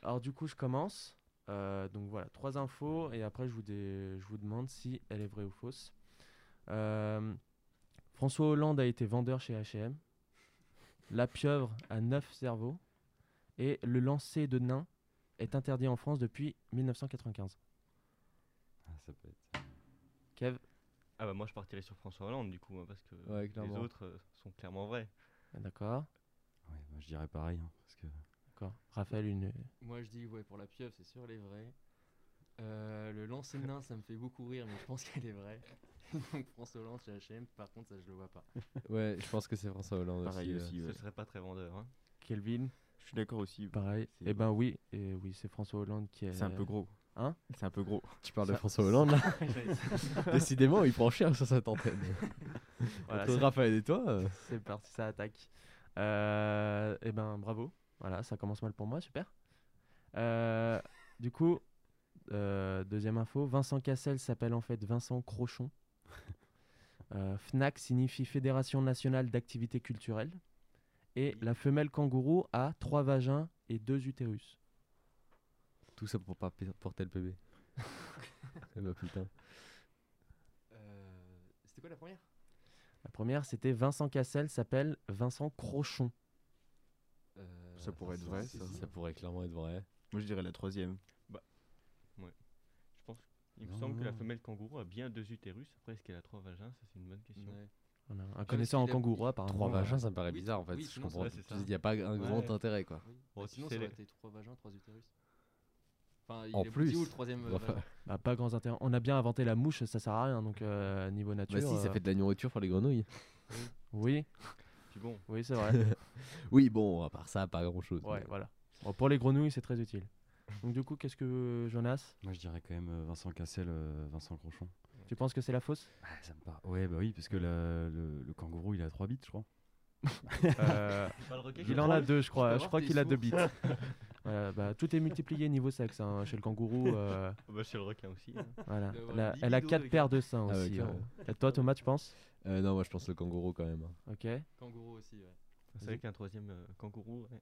Alors du coup, je commence. Euh, donc voilà, trois infos et après je vous, dé- je vous demande si elle est vraie ou fausse. Euh, François Hollande a été vendeur chez H&M. La pieuvre a neuf cerveaux et le lancer de nains est interdit en France depuis 1995. Ah, ça peut être. Kev? Ah bah moi je partirais sur François Hollande du coup hein, parce que Ouais, les autres euh, sont clairement vrais. D'accord. Ouais, moi je dirais pareil hein, parce que. D'accord. Raphaël, une. Moi je dis ouais pour la pieuvre c'est sûr elle est vraie. Euh, le lancer de nain ça me fait beaucoup rire mais je pense qu'elle est vraie. (laughs) Donc François Hollande chez H&M par contre ça je le vois pas. (laughs) Ouais, je pense que c'est François Hollande Pareil aussi. aussi, euh. Ce serait pas très vendeur. Hein. Kelvin Je suis d'accord aussi. Pareil. C'est- Eh ben oui, et oui, c'est François Hollande qui est. C'est un peu gros. Hein C'est un peu gros. Tu parles de François Hollande là. (laughs) Décidément il prend cher sur cette antenne. Voilà, Raphaël et toi. euh, C'est parti, ça attaque. Euh, eh ben bravo. Voilà, ça commence mal pour moi, super. Euh, (laughs) du coup, euh, deuxième info, Vincent Cassel s'appelle en fait Vincent Crochon. Euh, FNAC signifie Fédération nationale d'activités culturelles. Et la femelle kangourou a trois vagins et deux utérus. Tout ça pour pas p- porter le bébé. (laughs) Eh bah putain. Euh, C'était quoi la première? La première, c'était Vincent Cassel s'appelle Vincent Crochon. Ça pourrait être vrai, ça. Ça pourrait clairement être vrai. Moi je dirais la troisième. Bah, ouais. Je pense. Il me Non, semble que la non. femelle kangourou a bien deux utérus. Après, est-ce qu'elle a trois vagins? Ça, c'est une bonne question. Voilà, Un connaisseur en kangourou, apparemment. Trois euh, vagins, ça me paraît Oui, bizarre en fait. oui, je sinon, comprends. ouais, c'est ça. Il n'y a pas un grand intérêt quoi. Bon, Bah, tu sinon, sais, ça aurait les- été trois vagins, trois utérus. Enfin, il En est plus. petit le troisième euh, Enfin, vagin? Bah, pas grand intérêt. On a bien inventé la mouche, ça sert à rien, donc euh, niveau nature. Bah si, ça euh, fait de la nourriture pour les grenouilles. Oui. (laughs) Puis bon. Oui, c'est vrai. (laughs) oui, bon, à part ça, pas grand chose. ouais, voilà. Bon, pour les grenouilles, c'est très utile. Donc, du coup, qu'est-ce que Jonas? Moi, je dirais quand même euh, Vincent Cassel, euh, Vincent Crochon. Tu penses que c'est la fausse? Ça me. Ouais, bah oui, parce que la- le, le kangourou, il a trois bits, je crois. Euh, Il a en a bits deux, je crois. Je crois qu'il a deux bits. sources (laughs) Voilà, bah, tout est multiplié niveau sexe hein, chez le kangourou. euh, Bah, chez le requin aussi. hein. voilà. Elle a- a quatre paires de seins Ah aussi. euh. Et toi, Thomas, tu penses? Euh, non, moi je pense le kangourou quand même. hein. Ok. Kangourou aussi, ouais. C'est vrai qu'un troisième euh, kangourou. ouais.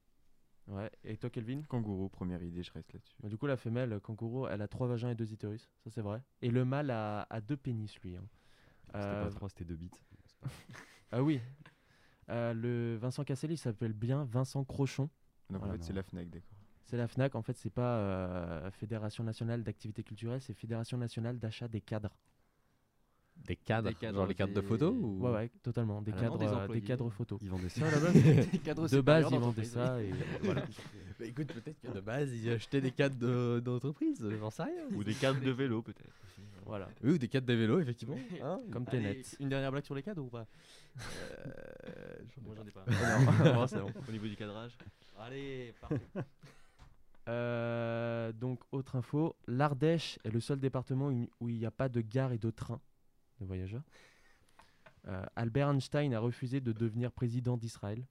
Ouais. Et toi, Kelvin? Kangourou, première idée, je reste là-dessus. Bah, Du coup, la femelle euh, kangourou, elle a trois vagins et deux utérus. Ça, c'est vrai. Et le mâle a, a deux pénis, lui. hein. C'était Euh, pas trois, c'était deux bits. Ah oui. Euh, le Vincent Casselli il s'appelle bien Vincent Crochon. Donc en Voilà, fait, c'est la FNAC, d'accord. C'est la FNAC, en fait, c'est pas euh, Fédération nationale d'activité culturelle, c'est Fédération nationale d'achat des cadres. Des cadres, Des cadres, genre les cadres de photos ou... Ouais, ouais, totalement. Des cadres, des euh, des cadres photos. Ils (laughs) vendaient ça (laughs) de base, ils vendaient ça et (laughs) voilà. Bah écoute, peut-être que de base ils achetaient des cadres de- d'entreprise, j'en sais rien. Ou des cadres de vélo, peut-être. Voilà. Oui, ou des cadres de vélo, effectivement. Hein Comme Tenet. Une dernière blague sur les cadres ou pas? Euh, Moi, j'en ai pas. Non, non, c'est bon. Au niveau du cadrage. Allez, parfait. Euh, donc, autre info, l'Ardèche est le seul département où où il n'y a pas de gare et de train de voyageurs. Euh, Albert Einstein a refusé de devenir président d'Israël.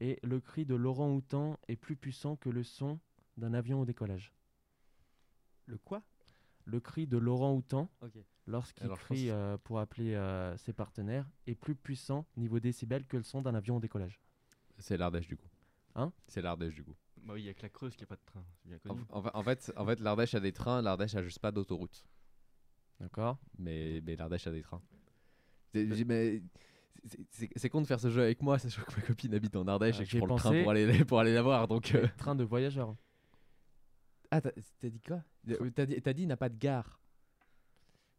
Et le cri de Laurent Houtan est plus puissant que le son d'un avion au décollage. Le quoi? Le cri de Laurent Houtan, lorsqu'il crie pense- euh, pour appeler euh, ses partenaires, est plus puissant niveau décibels que le son d'un avion au décollage. C'est l'Ardèche du coup. Hein? C'est l'Ardèche du coup. Bah oui, il y a que la Creuse qui a pas de train. Bien En, connu. en fa- en fait, en fait l'Ardèche a des trains, l'Ardèche a juste pas d'autoroute. D'accord Mais, mais l'Ardèche a des trains. C'est- con de faire ce jeu avec moi, sachant que ma copine habite en Ardèche Ah, et que je prends le train pour aller, pour aller la voir. Donc, euh. Train de voyageurs. Ah, t'as dit quoi? Euh, T'as dit, t'as dit n'a pas de gare.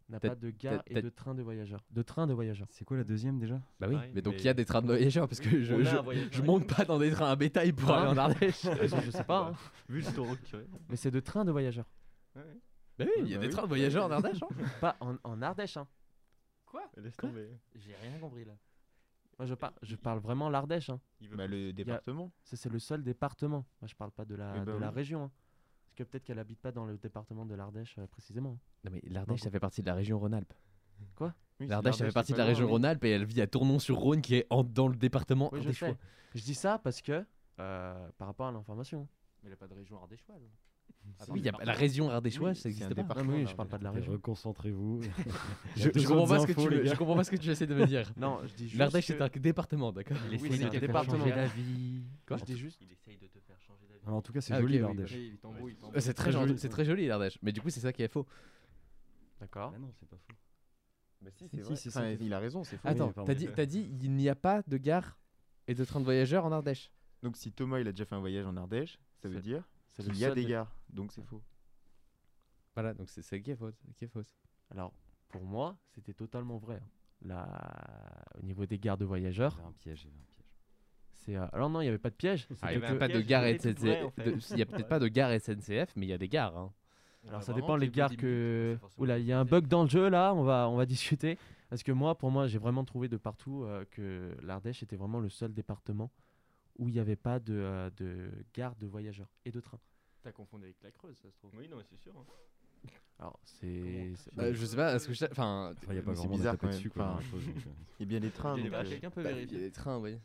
N'a pas de gare et de train de voyageurs. De train de voyageurs. C'est quoi la deuxième déjà? Bah oui, Pareil, mais donc mais- il y a des trains de voyageurs parce que je, je, monte pas dans des trains à bétail pour Hein aller en Ardèche. (laughs) je sais pas. hein. (laughs) Vu le. Mais c'est de train de voyageurs. Ouais. Bah oui, il y a Bah des oui. trains de voyageurs en Ardèche. hein. (laughs) Pas en, en Ardèche. Hein. Quoi? Laisse tomber. J'ai rien compris là. Moi, je, par- je parle vraiment l'Ardèche. Hein. Bah, le département. Ça, c'est le seul département. Moi, je parle pas de la, Eh ben de la région. hein. Parce que peut-être qu'elle habite pas dans le département de l'Ardèche euh, précisément. Non mais l'Ardèche, ça fait partie de la région Rhône-Alpes. Quoi? Oui, L'Ardèche, ça fait partie de la région. Rhône-Alpes et elle vit à Tournon-sur-Rhône qui est en- dans le département Oui, je sais. Je dis ça parce que, euh, par rapport à l'information. Mais il a pas de région ardéchoise. Oui, il y a pas- la région ardéchoise, ça c'est un n'existe pas. département. Ah, mais oui, je parle pas de la région. Reconcentrez-vous. (laughs) Je, je comprends pas ce que tu veux- je comprends pas ce que tu essaies de me dire. Non, je dis juste. L'Ardèche, que- c'est un département, d'accord Il Oui, essaye c'est de te faire changer d'avis. Quoi Je dis juste. Il essaye de te faire changer d'avis. Alors, en tout cas, c'est Ah, joli oui, l'Ardèche. Oui. C'est très, c'est très joli l'Ardèche, mais du coup c'est ça qui est faux. D'accord. Ah non, c'est pas faux. Bah si, c'est vrai. ça il a raison, c'est faux. Attends, t'as dit, t'as dit il n'y a pas de gare et de train de voyageurs en Ardèche. Donc si Thomas il a déjà fait un voyage en Ardèche, ça veut dire Qu'il y a des gares. Donc c'est faux. Voilà, donc c'est ça qui est fausse. Qui est fausse. Alors, pour moi, c'était totalement vrai. hein. Là, au niveau des gares de voyageurs, Il y avait un piège, il y avait un piège. c'est. euh, Alors non, il n'y avait pas de piège. Ah, il n'y a que- pas de piège, gare il était tout vrai, en SNCF. fait. de- Il y a peut-être pas de gare SNCF, mais il y a des gares. hein. Alors ça dépend les gares que. Oula, il y a un bug dans le jeu là, on va, on va discuter. Parce que moi, pour moi, j'ai vraiment trouvé de partout euh, que l'Ardèche était vraiment le seul département où il n'y avait pas de, euh, de gare de voyageurs et de train. T'as confondu avec la Creuse, ça se trouve. Oui, non, mais c'est sûr. hein. Alors c'est. c'est- Euh, je sais pas, est-ce que je... Enfin, Enfin, il n'y a pas c'est à bizarre quand même. dessus, quoi. Enfin. Il y a bien (laughs) des trains. Il y a donc, des- euh, Quelqu'un peut bah, il y a vérifier. des trains, oui.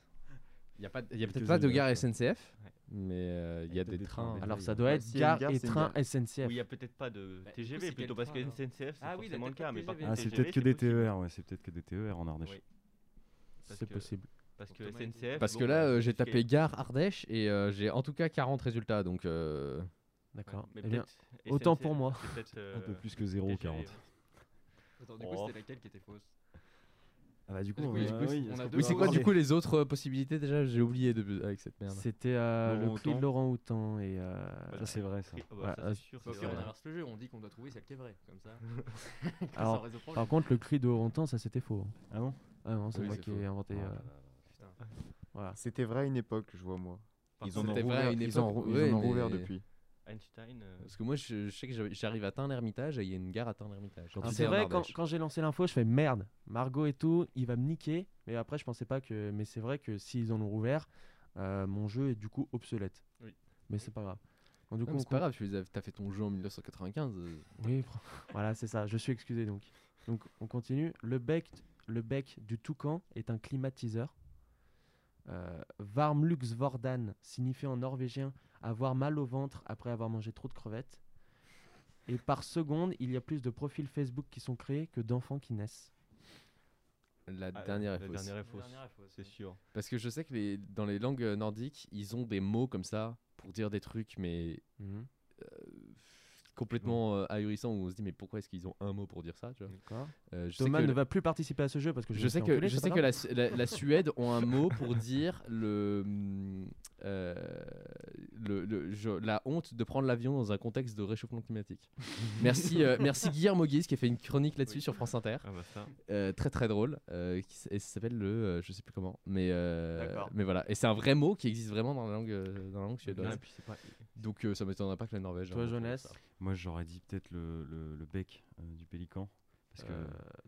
Il n'y a, pas, il y a peut-être pas de gare. SNCF, Ouais. mais euh, il y a des des trains. trains, Alors ça doit Ouais, être s'il y a une gare gare, et c'est une train gare. SNCF. Oui, il n'y a peut-être pas de Bah, du coup, TGV plutôt parce que train, alors SNCF, c'est Ah oui, y forcément le cas. Mais par TGV. contre, Ah, c'est TGV, peut-être que des possible. TER, ouais, c'est peut-être que des TER en Ardèche. Oui. Parce C'est que- possible. Parce que SNCF. Parce bon, que là, bah, euh, j'ai tapé gare Ardèche et euh, j'ai en tout cas 40 résultats. Donc, euh, D'accord. mais Eh bien, peut-être autant pour moi. c'est peut-être, (laughs) Un peu euh, plus que 0, TGV. 40. Attends, du coup, Oh. c'était laquelle qui était fausse Ah bah du coup, du oui, on est-ce a qu'on deux peut c'est quoi du coup les autres euh, possibilités déjà? J'ai oublié de- avec cette merde. C'était euh, le Laurent cri de Houtan. Laurent Houtan et. euh, Ça, c'est vrai, ça. Ah bah, voilà, ça, euh, c'est sûr, c'est c'est vrai. on inverse le jeu, on dit qu'on doit trouver celle qui est vraie, comme ça. (laughs) (laughs) Comme ça, on Alors, résout le par contre, le cri de Laurent Houtan, ça c'était faux. Ah bon? Ah non, c'est Oui, moi c'est qui faux. ai inventé. Ah euh, là. Putain. Voilà. C'était vrai à une époque, je vois moi. Par Ils en ont à rouvert, une ils en époque, rou- ils ouais, en ont rouvert mais- depuis. Einstein. euh, Parce que moi, je, je sais que j'arrive- à Tain-l'Hermitage et il y a une gare à Tain-l'Hermitage. Alors, c'est vrai, quand, quand j'ai lancé l'info, je fais merde, Margot et tout, il va me niquer. Mais après, je pensais pas que. Mais c'est vrai que s'ils en ont rouvert, euh, mon jeu est du coup obsolète. Oui. Mais c'est pas grave. Donc, du coup, c'est pas grave, tu les as, as fait ton jeu en 1995. euh, Oui, (laughs) voilà, c'est ça. Je suis excusé donc. Donc, on continue. Le bec, le bec du toucan est un climatiseur. Euh, Varmluxvordan signifie en norvégien avoir mal au ventre après avoir mangé trop de crevettes. Et par seconde, il y a plus de profils Facebook qui sont créés que d'enfants qui naissent. La Ah, dernière est la fausse. dernière est fausse, c'est sûr. Parce que je sais que les, dans les langues nordiques, ils ont des mots comme ça pour dire des trucs, mais Mhm. euh, complètement euh, ahurissants où on se dit mais pourquoi est-ce qu'ils ont un mot pour dire ça tu vois. Euh, je sais Thomas que ne va plus participer à ce jeu parce que je, sais que je sais que la, Suède ont un mot pour dire le euh, le, le- je- la honte de prendre l'avion dans un contexte de réchauffement climatique. (laughs) merci merci Guillermo Guise qui a fait une chronique là-dessus sur France Inter. Ah bah très très drôle qui et ça s'appelle le je sais plus comment mais mais voilà et c'est un vrai mot qui existe vraiment dans la langue dans la langue suédoise. Donc euh, ça m'étonnerait pas que la Norvège. Toi, pour jeunesse. Moi, j'aurais dit peut-être le, le, le bec euh, du pélican. Parce que... Euh,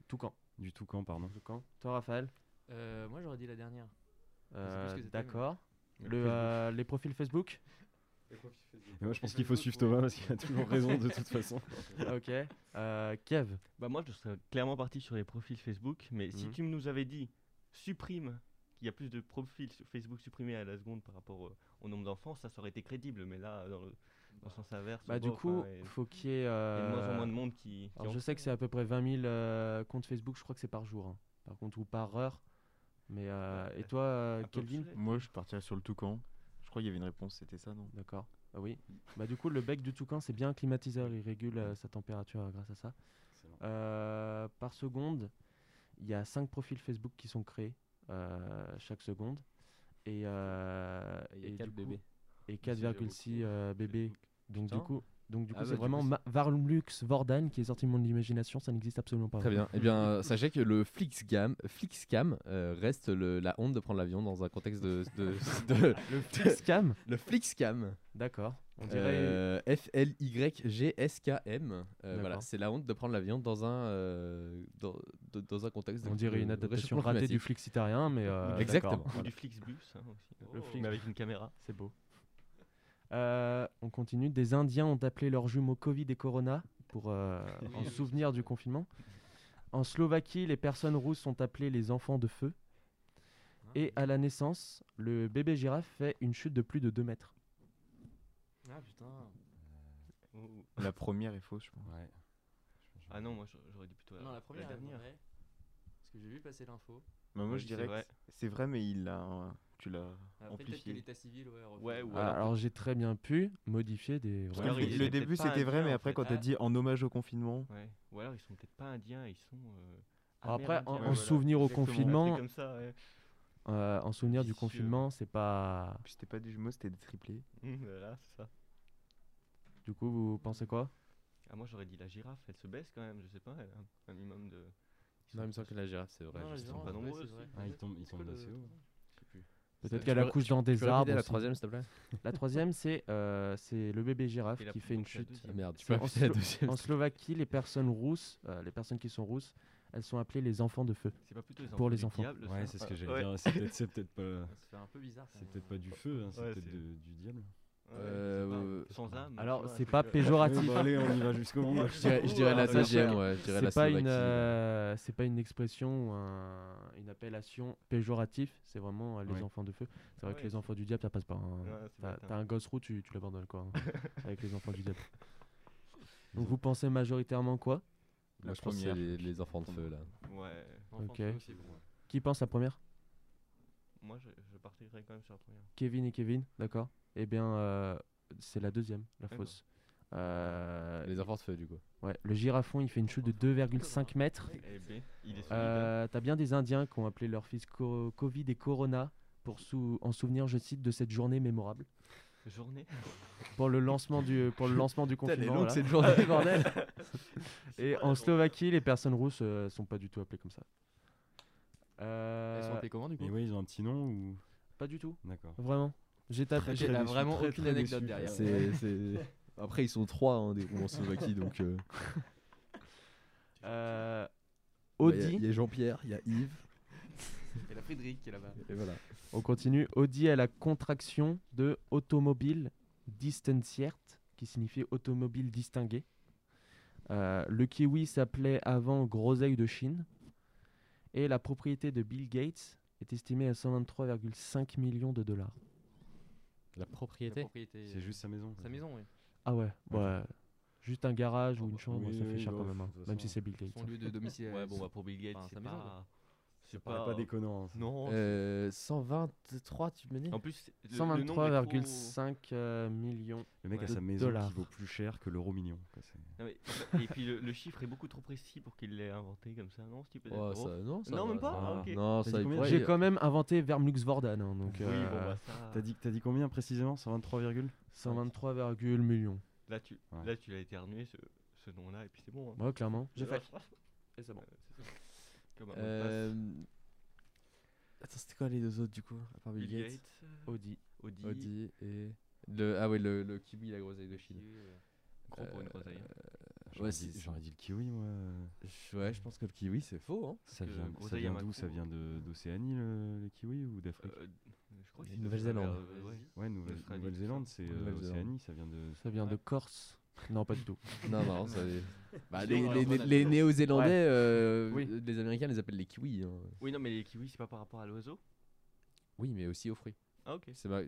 toucan. Du toucan, pardon. Toucan. Toi, Raphaël? Euh, moi j'aurais dit la dernière. Euh, c'était, mais- D'accord. Le Le, euh, les profils Facebook? Et moi, je pense qu'il faut suivre Thomas parce qu'il a toujours raison de toute façon. (laughs) Ok. Euh, Kev? Bah moi je serais clairement parti sur les profils Facebook, mais si Mhm. tu nous avais dit supprime qu'il y a plus de profils sur Facebook supprimés à la seconde par rapport au, au nombre d'enfants, ça, ça aurait été crédible, mais là dans le, dans le sens inverse. Bah, du bof, coup, hein, et- faut qu'il y ait. il y a de moins en euh, moins de monde qui. qui Alors, je sais que c'est à peu près 20 000 euh, comptes Facebook, je crois que c'est par jour. hein. Par contre, ou par heure. Mais euh, et toi, euh, Kelvin. Moi, je partirais sur le toucan. Je crois qu'il y avait une réponse, c'était ça, non? D'accord. Ah oui. Bah du coup, le bec du toucan, c'est bien un climatiseur. Il régule euh, sa température euh, grâce à ça. Euh, par seconde, il y a 5 profils Facebook qui sont créés euh, chaque seconde. Et, euh, Et il y a et quatre du coup- bébés. Et Aussi, j'avoue 4,6 euh, bébés. Donc du coup, donc du coup, Ah c'est bah, vraiment coup, Varlux Vordan qui est sorti de mon imagination. Ça n'existe absolument pas. Très bien. Eh bien, euh, sachez que le Flixcam, Flixcam euh, reste le- la honte de prendre l'avion dans un contexte de. de, (laughs) de- Le Flixcam? Le Flixcam. D'accord. On dirait. Euh, F-L-Y-G-S-K-M. Euh, voilà, c'est la honte de prendre l'avion dans un, euh, dans, de- dans un contexte de On dirait une adaptation ratée du. Flixitarien, mais euh, Exactement. Ou du Flixbus hein, aussi. Le Flix- Mais avec une caméra. C'est beau. Euh, on continue. Des Indiens ont appelé leurs jumeaux Covid et Corona pour euh, (laughs) en souvenir du confinement. En Slovaquie, les personnes rousses sont appelées les enfants de feu. Et à la naissance, le bébé girafe fait une chute de plus de 2 mètres. Ah putain. Ou- La première est fausse, je pense. Ouais. Ah non, moi j'a- j'aurais dit plutôt Non, la première est dernière. vraie. Parce que j'ai vu passer l'info. Bah, moi, Oui, je dirais que c'est vrai, mais il l'a, tu l'as amplifié. l'état civil, ouais. refait. Ouais, ou Ah, alors- j'ai très bien pu modifier des. Alors, le- début c'était vrai, mais en après fait. quand t'as Ah. dit en hommage au confinement, Ouais. Ou alors ils sont peut-être pas indiens, ils sont. euh, Alors après, en, voilà. souvenir au Exactement, confinement, comme ça, ouais. euh, en souvenir du confinement, c'est pas. puis c'était pas des jumeaux, c'était des triplés. Hum, voilà, c'est ça. Du coup, vous pensez quoi? Ah, moi j'aurais dit la girafe, elle se baisse quand même, je sais pas, elle a un, minimum de. Non, il me semble que la girafe, c'est vrai. Justement. girafe, pas nombreux c'est vrai. aussi. Ah, il tombe, il tombe quoi d'assez le- haut. Peut-être Tu qu'elle accouche dans des arbres. la troisième, s'il te plaît (laughs) La troisième, c'est euh, c'est le bébé girafe qui fait une chute. Ah merde, tu C'est peux en, Slo- deuxième. en Slovaquie, les personnes rousses, euh, les personnes qui sont rousses, elles sont appelées les enfants de feu. C'est pas plutôt les Pour enfants les du enfants. diable, Ouais, c'est ce que j'allais ouais. dire. (laughs) C'est peut-être, c'est peut-être pas, fait un peu bizarre. c'est peut-être pas du feu, hein, c'est Ouais, peut-être c'est- de- du diable. Euh, euh, sans âme. Alors, vois, un c'est pas péjoratif. Bon, allez, on y va jusqu'au bout. (laughs) Je dirais, je dirais la deuxième, c'est- ouais. Je dirais la C'est pas une, Slovaquie. euh, c'est pas une expression ou un- une appellation péjorative. C'est vraiment euh, les Ouais. enfants de feu. C'est vrai Ouais. que les enfants du diable, ça passe pas. hein. Ouais, c'est T'as un gosse roux, tu, tu l'abandonnes quoi. hein, (laughs) avec les enfants du diable. (laughs) Donc vous pensez majoritairement quoi? Moi, je pense que c'est les, les enfants de feu, là. Ouais. De Ok. feu aussi, pour moi. Qui pense la première? Moi je, je partirais quand même sur la première. Kevin et Kevin, d'accord Eh bien, euh, c'est la deuxième, la fausse. Euh, Les enfants de feu, du coup. Ouais, le girafon, il fait une chute de 2,5 mètres. Eh ben, il est solide, Euh, T'as bien des Indiens qui ont appelé leur fils Co- Covid et Corona pour sou- en souvenir, je cite, de cette journée mémorable. Journée Pour le lancement du, pour le lancement du (laughs) Putain, elle est confinement. longue, cette journée, (laughs) bordel. (laughs) et en Slovaquie, les personnes rousses euh, sont pas du tout appelées comme ça. Euh, Elles sont appelées comment, du coup? Ouais, ils ont un petit nom ou? Pas du tout. D'accord. Vraiment. J'ai tapé. J'ai vraiment très, aucune très anecdote déçu. derrière. C'est- (laughs) c'est- Après, ils sont trois hein, des roues en Slovaquie, donc. euh, (laughs) Euh, bah, Il y a- Audi. il y a Jean-Pierre, il y a Yves. Et la Friedrich qui est là-bas. Et voilà. On continue. Audi a la contraction de automobile distanciert, qui signifie automobile distingué. Euh, le kiwi s'appelait avant groseille de Chine. Et la propriété de Bill Gates est estimée à 123,5 millions de dollars. La propriété. C'est juste sa maison. Sa maison, oui. Ah ouais, Ok. ouais. Juste un garage ou une chambre, oui, ça fait oui, cher bah, quand même, hein, même si c'est Bill Gates. Son lieu de domicile. Ouais, bon, bah, pour Bill Gates, enfin, c'est pas. C'est paraît pas déconnant, hein, ça. Non. Euh, 123, tu me dis En plus, c'est- le- le nombre est trop- 123,5 euh, millions Le mec a de sa maison dollars. qui vaut plus cher que l'euro million. Non, mais- et puis le, le chiffre est beaucoup trop précis pour qu'il l'ait inventé comme ça, non type de- Oh, ça- non, ça non va, même pas. Ah, va. ok. Non, ça, combien pourrait- J'ai quand même inventé Vermlux Vordan, hein, donc Oui, euh, bon, bah, ça- T'as dit, t'as dit combien précisément 123, virgule 123, millions. Là, tu, Ouais. là, tu l'as éternué ce, ce nom-là et puis c'est bon. hein. Ouais, clairement. J'ai Ouais. fait. Et c'est bon. Euh. Comme Euh. Attends, c'était quoi les deux autres du coup À part Bill, Bill Gates, Gates, Audi. Audi. Audi et. Le, ah ouais, le, le kiwi, la groseille de Chine. Gros pour une groseille. J'aurais ouais, dit, j'aurais dit le kiwi, moi. Je- Ouais, je pense que le kiwi c'est faux. Hein. Ça vient, ça vient d'où? Ça vient de- d'Océanie, le, le kiwi, ou d'Afrique? Euh, je crois que c'est Nouvelle-Zélande. euh, ouais. Nouvelle-Zélande, c'est euh. Océanie, ça vient de. Ça vient de Corse. Non, pas du tout. (laughs) Non, non, ça. (laughs) Bah, les, les, Néo-Zélandais, Ouais. euh, Oui. les Américains les appellent les kiwis. hein. Oui, non, mais les kiwis, c'est pas par rapport à l'oiseau? Oui, mais aussi aux fruits. Ah, ok. C'est ma-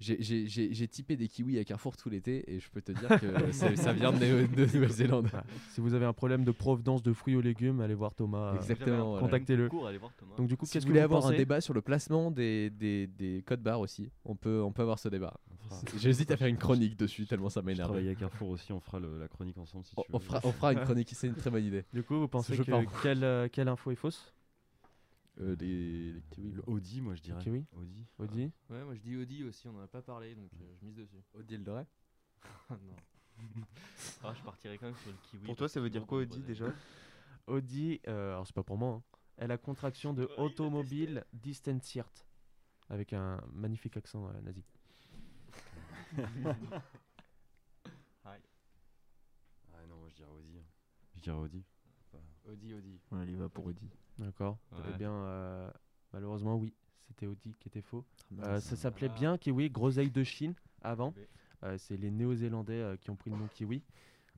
J'ai- J'ai j'ai- j'ai typé des kiwis à Carrefour tout l'été et je peux te dire que (laughs) ça, vient de, Nouvelle-Zélande. Voilà. Si vous avez un problème de provenance de fruits ou légumes, allez voir Thomas. Exactement. Contactez-le. Cours, allez voir Thomas. Donc du coup, Si qu'est-ce vous que voulez vous avoir un débat sur le placement des, des, des codes barres aussi, on peut, on peut avoir ce débat. J'hésite à faire une chronique dessus tellement ça Je m'énerve. travaille à Carrefour aussi, on fera le- la chronique ensemble si On, tu on veux. fera, on fera une chronique, c'est une très bonne idée. Du coup, vous pensez Je que quelle, euh, quelle info est fausse? Euh, kiwis. Le Audi, moi je dirais. kiwi Audi. Audi Ouais, moi je dis Audi aussi, on en a pas parlé donc euh, je mise dessus. Audi Eldoré (laughs) non. (laughs) Ah, je partirais quand même sur le kiwi. Pour toi, ça veut dire quoi, Audi, déjà. Audi, euh, alors c'est pas pour moi, hein. est la contraction de Automobile Distanziert, avec un magnifique accent euh, nazi. (laughs) Aïe. Ah non, moi je dirais Audi. Je dirais Audi. Audi, Audi. On y va pour Audi. D'accord. Eh bien, euh, malheureusement, oui, c'était Audi qui était faux. Ah, Euh, ça s'appelait bien Kiwi, groseille de Chine avant. Euh, c'est les Néo-Zélandais euh, qui ont pris le nom Kiwi,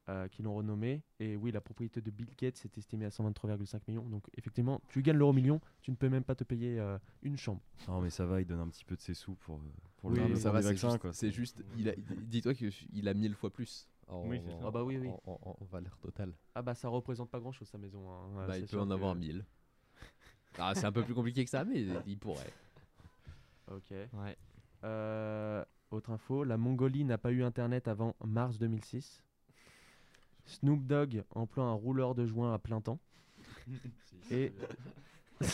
euh, qui l'ont renommé. Et oui, la propriété de Bill Gates est estimée à 123,5 millions. Donc effectivement, tu gagnes l'euro million, tu ne peux même pas te payer euh, une chambre. Non, mais ça va, il donne un petit peu de ses sous pour, pour Oui, le ça va, c'est vaccins. juste, c'est dis-toi qu'il a mille fois plus. En, Oui, Ah bah oui, oui. En, en- en valeur totale. Ah bah ça représente pas grand-chose sa maison. hein. Bah, il peut sûr en que- avoir mille. Ah, c'est un peu plus compliqué que ça, mais il pourrait. Ok. Ouais. Euh, autre info, la Mongolie n'a pas eu internet avant mars 2006. Snoop Dogg emploie un rouleur de joint à plein temps. (laughs) Et Il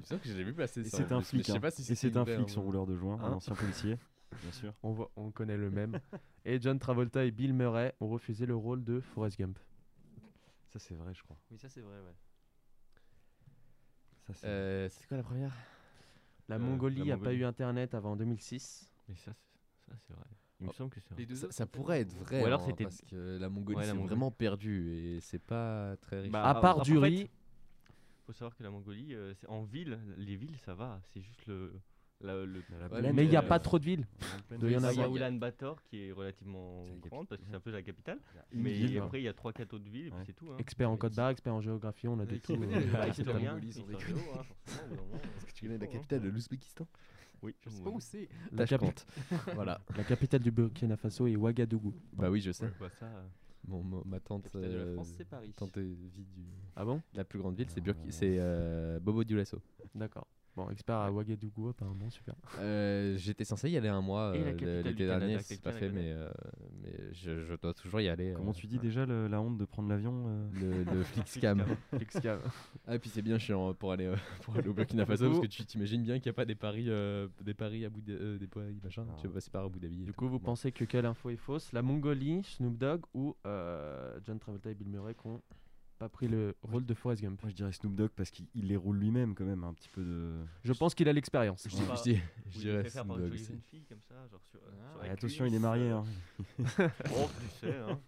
me semble que j'ai vu passer ça. c'est un flic. je sais hein. pas si Et c'était c'est un flic, son hein. rouleur de joint, un Hein ancien policier, bien sûr. (laughs) on, voit- on connaît le même. et John Travolta et Bill Murray ont refusé le rôle de Forrest Gump. Ça, c'est vrai, je crois. Oui, ça c'est vrai, ouais. Ça, c'est Euh, C'était quoi la première? La Euh, Mongolie la n'a pas eu internet avant 2006. Mais ça, c'est- ça, c'est vrai. Il me Oh, semble que c'est vrai. Ça, pourrait être vrai. Ou alors hein, c'était- parce que la Mongolie Ouais, la c'est Mongolie. vraiment perdu et c'est pas très riche. Bah, à part du fait, riz, faut savoir que la Mongolie, euh, c'est en ville, les villes, ça va. C'est juste le. La- le La Ouais, plaine, mais il n'y a euh, pas trop de villes. doit y en il y a. Ulan Bator qui est relativement grande parce que c'est un peu la capitale. Mais ville, après, il y a 3-4 autres villes et puis Ouais. c'est tout. hein. Expert en code barre, expert en géographie, on a des tout. historien, Est-ce que tu connais la capitale de l'Ouzbékistan? Oui, Je sais pas où c'est. Tachkent. (laughs) voilà. la capitale du Burkina Faso est Ouagadougou. Bah oui, je sais. Ouais, bah euh, ma tante, de la euh, France, c'est Paris. tante vit du Ah bon? la plus grande ville, c'est Ah, euh, Bobo Dioulasso. D'accord. Bon, expert à Ouagadougou, apparemment, super. Euh, J'étais censé y aller un mois euh, l'été dernier, c'est pas fait, mais, euh, mais je, je dois toujours y aller. Comment euh, tu dis déjà le- la honte de prendre l'avion euh Le, le (laughs) Flixcam. Flixcam. Ah, et puis c'est bien chiant euh, pour aller, euh, pour aller au Burkina Faso parce que tu t'imagines bien qu'il n'y a pas des paris, euh, des paris à Dhabi, euh, des paris machin. Tu vas passer par Abu Dhabi. Du tout. coup, vous Bon. pensez que quelle info est fausse? La Mongolie, Snoop Dogg ou euh, John Travolta et Bill Murray qui pas pris le rôle de Forrest Gump Moi je dirais Snoop Dogg parce qu'il il les roule lui-même quand même, un petit peu de. Je pense qu'il a l'expérience. Je Ouais. dis- Pas- je dirais Snoop une Dogg jeune fille comme ça, genre sur, euh, sur Ouais, la attention, cuisse, il est marié. euh, Hein. (laughs) Oh, tu sais, hein.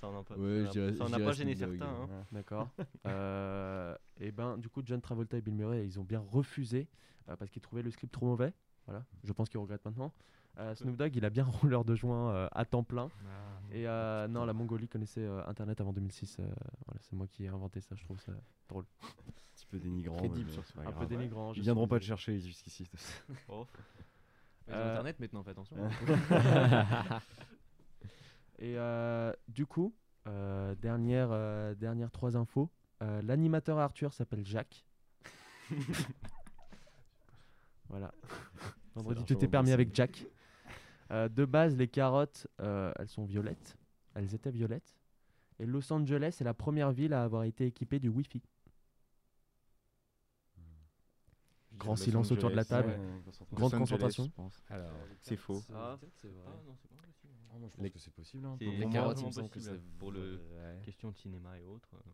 Ça en a pas, Ouais, ça dirais- ça en a pas gêné certains. hein. D'accord. (laughs) Euh, et ben, du coup, John Travolta et Bill Murray, ils ont bien refusé euh, parce qu'ils trouvaient le script trop mauvais. Voilà. Je pense qu'ils regrettent maintenant. Euh, Snoop Dogg, il a bien (laughs) rouleur de joint euh, à temps plein. Et euh, non, la Mongolie connaissait euh, Internet avant 2006. euh, voilà, c'est moi qui ai inventé ça. Je trouve ça drôle. Un petit peu dénigrant. Mais peu Ils viendront pas te chercher jusqu'ici. (laughs) Oh. Ils ont Euh, internet maintenant, fais attention. (laughs) Et euh, du coup, euh, dernière, euh, dernière trois infos. Euh, L'animateur Arthur s'appelle Jacques. voilà. Vendredi, tout est permis avec. Jack. Euh, de base, les carottes, euh, elles sont violettes. Elles étaient violettes. Et Los Angeles est la première ville à avoir été équipée du Wi-Fi. Grand Los silence autour de la table. ouais. Grande Los Angeles, concentration. je pense. Alors, c'est faux. Ah, c'est vrai. Ah, non, c'est pas possible. Ah, moi, je pense Les- que c'est possible. hein. C'est Pour les moi, carottes, il me semble que c'est- pour le Ouais. question de cinéma et autres. euh,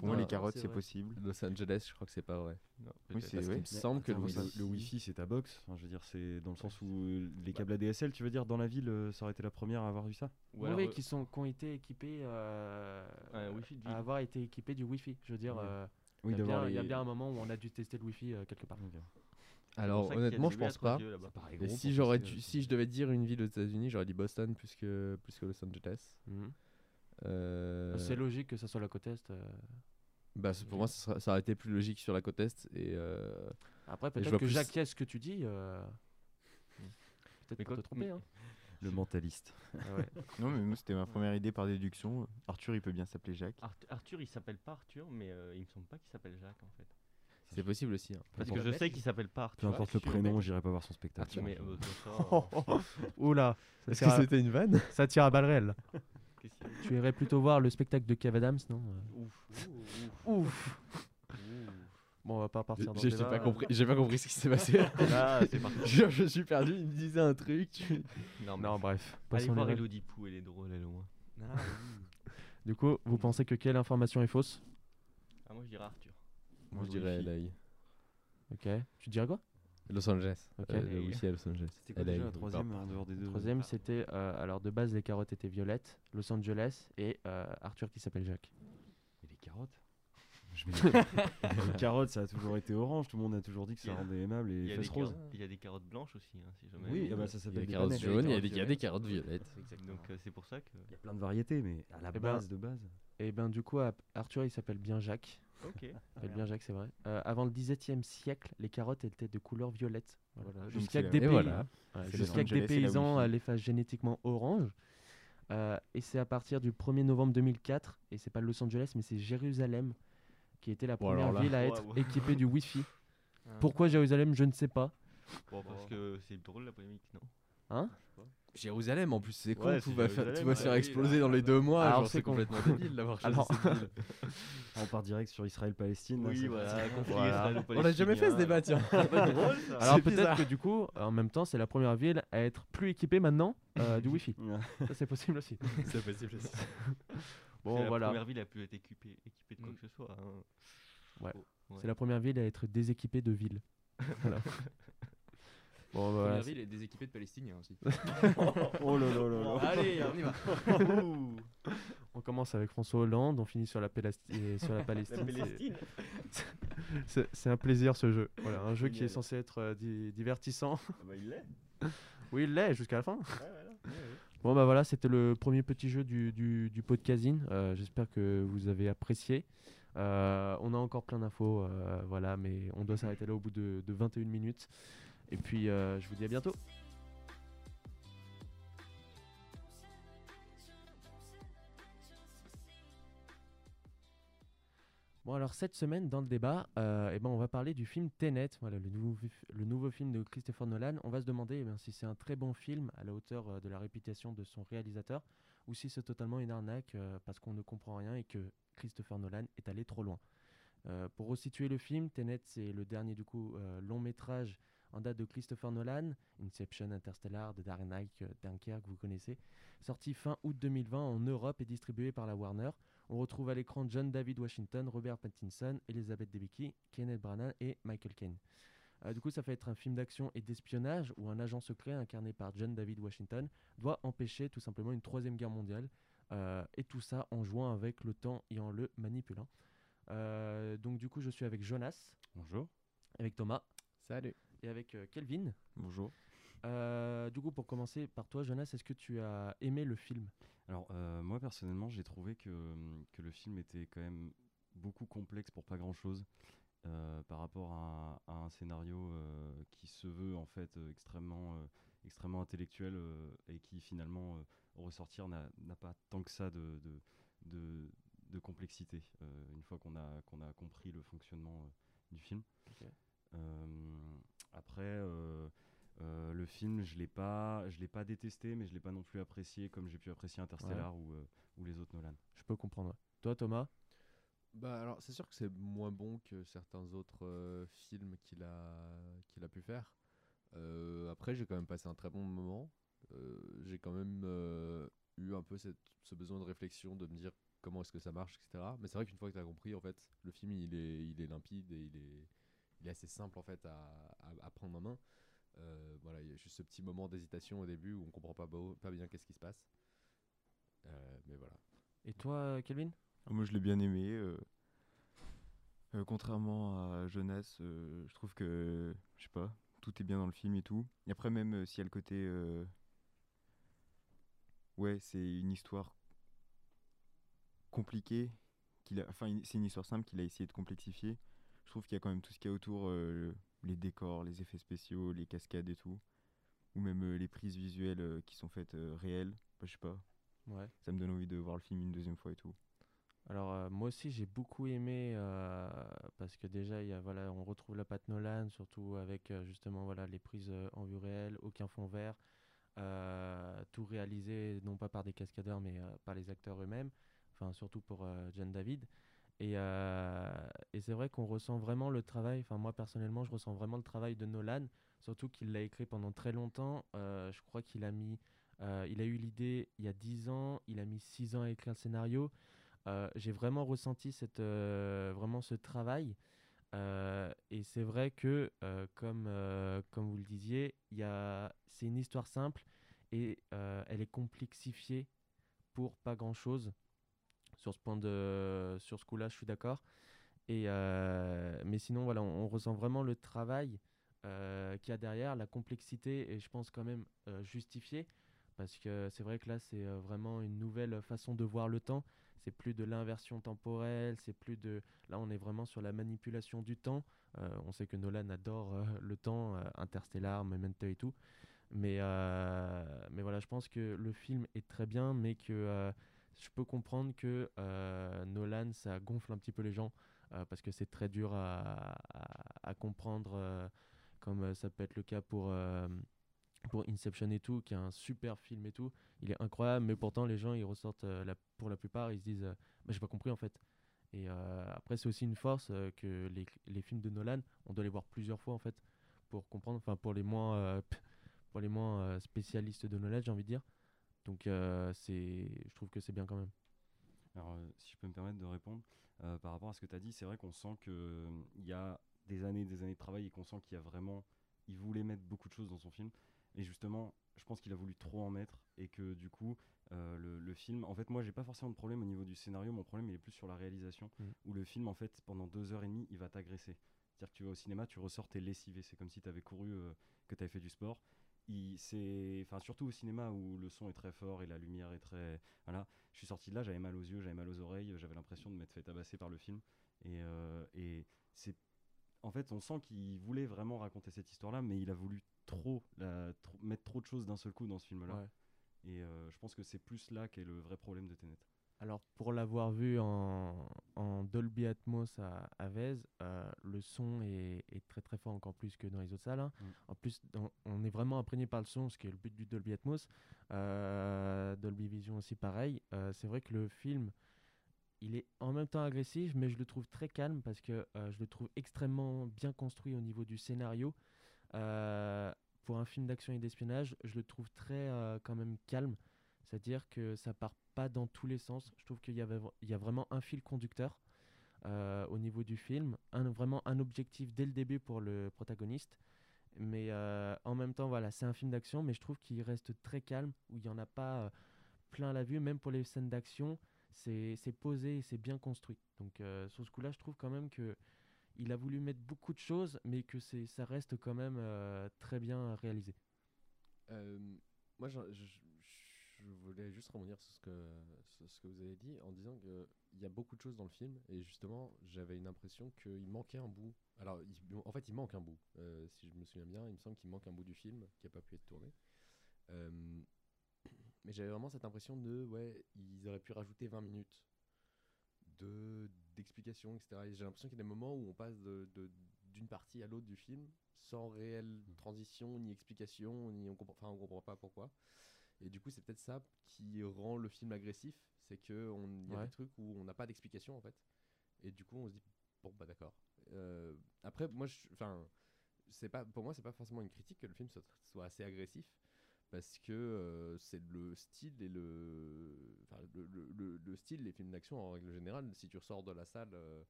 Pour moi, Non, les carottes, c'est possible. Los Angeles, je crois que c'est pas vrai. non, Oui, c'est qu'il me semble que le Wi-Fi. le Wi-Fi c'est ta box. Enfin, je veux dire, c'est dans le sens où les câbles ADSL, tu veux dire, dans la ville, euh, ça aurait été la première à avoir eu ça Ou Oui, alors, oui, euh, qui, sont, qui ont été équipés. euh, Wi-Fi de ville. à avoir été équipés du Wi-Fi. Je veux dire, Ouais. euh, Oui, il y, a bien- il y a les- bien un moment où on a dû tester le Wi-Fi euh, quelque part. Alors honnêtement, je pense pas. Et si j'aurais dû- si je devais dire une ville aux États-Unis, j'aurais dit Boston plus que plus que Los Angeles. Mhm. Euh, C'est logique que ça soit la côte Est. euh. Bah, pour moi, ça, sera- ça aurait été plus logique sur la côte est. Et euh, Après, peut-être que plus- j'acquiesce ce que tu dis. euh, Peut-être pas te tromper. mais- Hein. Le mentaliste. Ah ouais. (laughs) Non, mais moi, c'était ma première idée par déduction. Arthur, il peut bien s'appeler Jacques. Arth- Arthur, il s'appelle pas Arthur, mais euh, il me semble pas qu'il s'appelle Jacques en fait. c'est possible aussi. hein. Parce que je sais qu'il s'appelle pas Peu Arthur. importe le prénom, j'irai pas voir son spectacle. Arthur, mais euh, (laughs) ça, Oh, oh, oh. Oula, Est-ce que c'était une vanne? Ça tire à balles réelles. Tu irais plutôt voir le spectacle de Kev Adams, non euh, Ouf. Ouf. Bon, on va pas partir dans J'ai pas compris. J'ai pas compris ce qui s'est passé. Là, (laughs) c'est (laughs) parti. je, je suis perdu. Il me disait un truc. tu- Non, mais Non, bref. Allez voir. Elodie Pou, elle est drôle, elle au moins. Du coup, vous pensez que quelle information est fausse? Ah, moi je dirais Arthur. Moi, je dirais Wi-Fi. LA. Ok. Tu dirais quoi? Los Angeles. Ok. Euh, le à Los Angeles. C'était quoi LA, déjà la troisième en dehors des deux? Troisième, c'était euh, alors de base les carottes étaient violettes, Los Angeles et euh, Arthur qui s'appelle Jacques. Et les carottes? (laughs) Je mets les... (laughs) les carottes, ça a toujours été orange. Tout le monde a toujours dit que ça rendait aimable et fesses roses. il y a des carottes blanches aussi, hein, si jamais. Oui, ah bah, ça Il y a s'appelle des carottes jaunes, il y a des- il y a des violettes. carottes violettes. (laughs) Donc euh, c'est pour ça que. Il y a plein de variétés, mais à la Eh ben, base de base. Et ben du coup, Arthur il s'appelle bien Jacques. Ok. Bien Jacques, c'est vrai. Euh, avant le XVIIe siècle, les carottes étaient de couleur violette. Voilà. Jusqu'à que des, pays- voilà. que paysans les fassent génétiquement orange. Euh, et c'est à partir du 1er novembre 2004, et c'est pas Los Angeles, mais c'est Jérusalem qui était la première ville à être équipée du Wi-Fi. Ah. Pourquoi Jérusalem? Je ne sais pas. Bon, parce que c'est drôle la polémique, non? Hein? Jérusalem en plus, c'est con, Ouais, tout va, faire- Jérusalem, tout va se faire exploser là, dans les deux mois. Alors, c'est complètement débile d'avoir choisi (laughs) Alors- cette ville. On part direct sur Israël-Palestine. Oui, voilà, Voilà. On l'a jamais fait ce débat, tiens. (laughs) Drôle ça. Alors peut-être que du coup, en même temps, c'est la première ville à être plus équipée maintenant euh, du (laughs) Wi-Fi. Ça c'est possible aussi. C'est possible aussi. Bon C'est la voilà, première ville a pu être équipée, équipée de quoi Mm. que ce soit. hein. Ouais. Oh, ouais. c'est la première ville à être déséquipée de ville. Bon voilà. première ville est déséquipée de Palestiniens aussi. (laughs) Oh là là là là. Allez, on y va. (laughs) On commence avec François Hollande, on finit sur la, Pélasti- et sur la (laughs) Palestine. La c'est- Palestine. c'est- C'est un plaisir ce jeu. Voilà, un jeu qui est censé être euh, di- divertissant. Ah bah, il l'est. Oui, il l'est jusqu'à la fin. Ouais, voilà. Ouais, ouais. Bon bah voilà, c'était le premier petit jeu du, du, du podcasting. Euh, J'espère que vous avez apprécié. Euh, on a encore plein d'infos, euh, voilà, mais on doit s'arrêter là au bout de, de 21 minutes. Et puis euh, je vous dis à bientôt. Bon alors cette semaine, dans le débat, euh, eh ben, on va parler du film Tenet, voilà, le, nouveau, le nouveau film de Christopher Nolan. On va se demander ben, si c'est un très bon film à la hauteur euh, de la réputation de son réalisateur ou si c'est totalement une arnaque euh, parce qu'on ne comprend rien et que Christopher Nolan est allé trop loin. Pour resituer le film, Tenet, c'est le dernier du coup long métrage en date de Christopher Nolan, Inception, Interstellar, The Dark Knight, euh, Dunkerque, vous connaissez, sorti fin août 2020 en Europe et distribué par la Warner. On retrouve à l'écran John David Washington, Robert Pattinson, Elizabeth Debicki, Kenneth Branagh et Michael Caine. Euh, du coup, ça va être un film d'action et d'espionnage où un agent secret incarné par John David Washington doit empêcher tout simplement une troisième guerre mondiale. euh, et tout ça en jouant avec le temps et en le manipulant. Euh, donc du coup, je suis avec Jonas. Bonjour. Avec Thomas. Salut. Et avec euh, Kelvin. Bonjour. Euh, du coup, pour commencer par toi, Jonas, est-ce que tu as aimé le film? Alors, euh, moi personnellement, j'ai trouvé que, que le film était quand même beaucoup complexe pour pas grand chose par rapport à, à un scénario qui se veut en fait extrêmement, extrêmement intellectuel et qui finalement, au ressortir, n'a pas tant que ça de, de, de- de complexité une fois qu'on a, qu'on a compris le fonctionnement du film. Après, euh, euh, le film, je l'ai pas, je l'ai pas détesté, mais je l'ai pas non plus apprécié comme j'ai pu apprécier Interstellar ou, euh, ou les autres Nolan. Je peux comprendre. Toi, Thomas? Bah alors c'est sûr que c'est moins bon que certains autres euh, films qu'il a qu'il a pu faire. Euh, après j'ai quand même passé un très bon moment. Euh, j'ai quand même euh, eu un peu cette- ce besoin de réflexion de me dire comment est-ce que ça marche, etc. Mais c'est vrai qu'une fois que tu as compris, en fait, le film il est, il est limpide et il est, il est assez simple en fait à, à- à prendre en main. Euh, voilà, il y a juste ce petit moment d'hésitation au début où on comprend pas, beau- pas bien qu'est-ce qui se passe. Euh, mais voilà. Et toi, Kelvin? Moi, je l'ai bien aimé. euh, euh, contrairement à euh, je trouve que, je sais pas, tout est bien dans le film et tout. Et après, même euh, s'il y a le côté. euh, Ouais, c'est une histoire compliquée. qu'il a... Enfin, c'est une histoire simple qu'il a essayé de complexifier. Je trouve qu'il y a quand même tout ce qu'il y a autour euh, les décors, les effets spéciaux, les cascades et tout. Ou même euh, les prises visuelles euh, qui sont faites réelles. Bah, je sais pas. Ouais. Ça me donne envie de voir le film une deuxième fois et tout. Alors moi aussi j'ai beaucoup aimé parce que déjà y a, voilà on retrouve la patte Nolan surtout avec justement voilà les prises en vue réelle aucun fond vert tout réalisé non pas par des cascadeurs mais par les acteurs eux-mêmes enfin surtout pour John David et, euh, et c'est vrai qu'on ressent vraiment le travail enfin moi personnellement je ressens vraiment le travail de Nolan surtout qu'il l'a écrit pendant très longtemps Euh, je crois qu'il a mis euh, il a eu l'idée il y a 10 ans il a mis 6 ans à écrire le scénario j'ai vraiment ressenti cette, vraiment ce travail. Et c'est vrai que, comme, comme vous le disiez, c'est une histoire simple et elle est complexifiée pour pas grand-chose. Sur ce, point de, sur ce coup-là, je suis d'accord. Et, euh, mais sinon, voilà, on, ressent vraiment le travail euh, qu'il y a derrière, la complexité, et je pense quand même euh, justifiée. Parce que c'est vrai que là, c'est euh, vraiment une nouvelle façon de voir le temps. C'est plus de l'inversion temporelle, c'est plus de. Là, on est vraiment sur la manipulation du temps. On sait que Nolan adore le temps, Interstellar, Memento et tout. Mais, mais voilà, je pense que le film est très bien, mais que je peux comprendre que euh, Nolan, ça gonfle un petit peu les gens euh, parce que c'est très dur à, comprendre, euh, comme ça peut être le cas pour. pour Inception et tout, qui est un super film et tout, il est incroyable, mais pourtant les gens ils ressortent pour la plupart, ils se disent bah, j'ai pas compris en fait. Et après c'est aussi une force que les, les films de Nolan, on doit les voir plusieurs fois en fait pour comprendre, enfin pour les moins (laughs) pour les moins spécialistes de Nolan, j'ai envie de dire. Donc euh, c'est je trouve que c'est bien quand même. Alors, euh, si je peux me permettre de répondre, euh, par rapport à ce que tu as dit, c'est vrai qu'on sent qu'il y a des années des années de travail et qu'on sent qu'il y a vraiment. Il voulait mettre beaucoup de choses dans son film. Et justement, je pense qu'il a voulu trop en mettre et que du coup, euh, le, le film. En fait, moi, j'ai pas forcément de problème au niveau du scénario. Mon problème, il est plus sur la réalisation. Mm. Où le film, en fait, pendant deux heures et demie, il va t'agresser. C'est-à-dire que tu vas au cinéma, tu ressors, t'es lessivé. C'est comme si tu avais couru, euh, que tu avais fait du sport. C'est, enfin, surtout au cinéma où le son est très fort et la lumière est très. Voilà. Je suis sorti de là, j'avais mal aux yeux, j'avais mal aux oreilles, j'avais l'impression de m'être fait tabasser par le film. Et, euh, et c'est. En fait, on sent qu'il voulait vraiment raconter cette histoire-là, mais il a voulu trop, la- trop- mettre trop de choses d'un seul coup dans ce film-là. Ouais. Et euh, je pense que c'est plus là qu'est le vrai problème de Tenet. Alors, pour l'avoir vu en, en Dolby Atmos à, à Vèze, euh, le son est, est très très fort, encore plus que dans les autres salles. hein. Mm. En plus, on est vraiment imprégné par le son, ce qui est le but du Dolby Atmos. Euh, Dolby Vision aussi, pareil. Euh, c'est vrai que le film, il est en même temps agressif, mais je le trouve très calme parce que je le trouve extrêmement bien construit au niveau du scénario. Pour un film d'action et d'espionnage, je le trouve très quand même calme. C'est-à-dire que ça part pas dans tous les sens. Je trouve qu'il y, avait, il y a vraiment un fil conducteur euh, au niveau du film, un, vraiment un objectif dès le début pour le protagoniste. Mais euh, en même temps, voilà, c'est un film d'action, mais je trouve qu'il reste très calme, où il n'y en a pas euh, plein à la vue, même pour les scènes d'action, c'est c'est posé et c'est bien construit. Donc sur ce coup-là, je trouve quand même que il a voulu mettre beaucoup de choses, mais que c'est ça reste quand même très bien réalisé. Moi, je- je voulais juste rebondir sur ce que, sur ce que vous avez dit en disant qu'il y a beaucoup de choses dans le film et justement, j'avais une impression qu'il manquait un bout. Alors, il- en fait, il manque un bout. Euh, si je me souviens bien, il me semble qu'il manque un bout du film qui n'a pas pu être tourné. Euh, mais j'avais vraiment cette impression de, ouais, ils auraient pu rajouter 20 minutes de d'explications, etc. Et j'ai l'impression qu'il y a des moments où on passe de- de- d'une partie à l'autre du film sans réelle transition, ni explication, ni on comprend, enfin, on comprend pas pourquoi. Et du coup, c'est peut-être ça qui rend le film agressif, c'est que on- y a Ouais. des trucs où on n'a pas d'explication en fait. Et du coup, on se dit bon bah d'accord. Euh, après, moi, enfin, c'est pas pour moi, c'est pas forcément une critique que le film soit, soit assez agressif parce que euh, c'est le style et le, le, le- le- le style des films d'action en règle générale. Si tu ressors de la salle euh,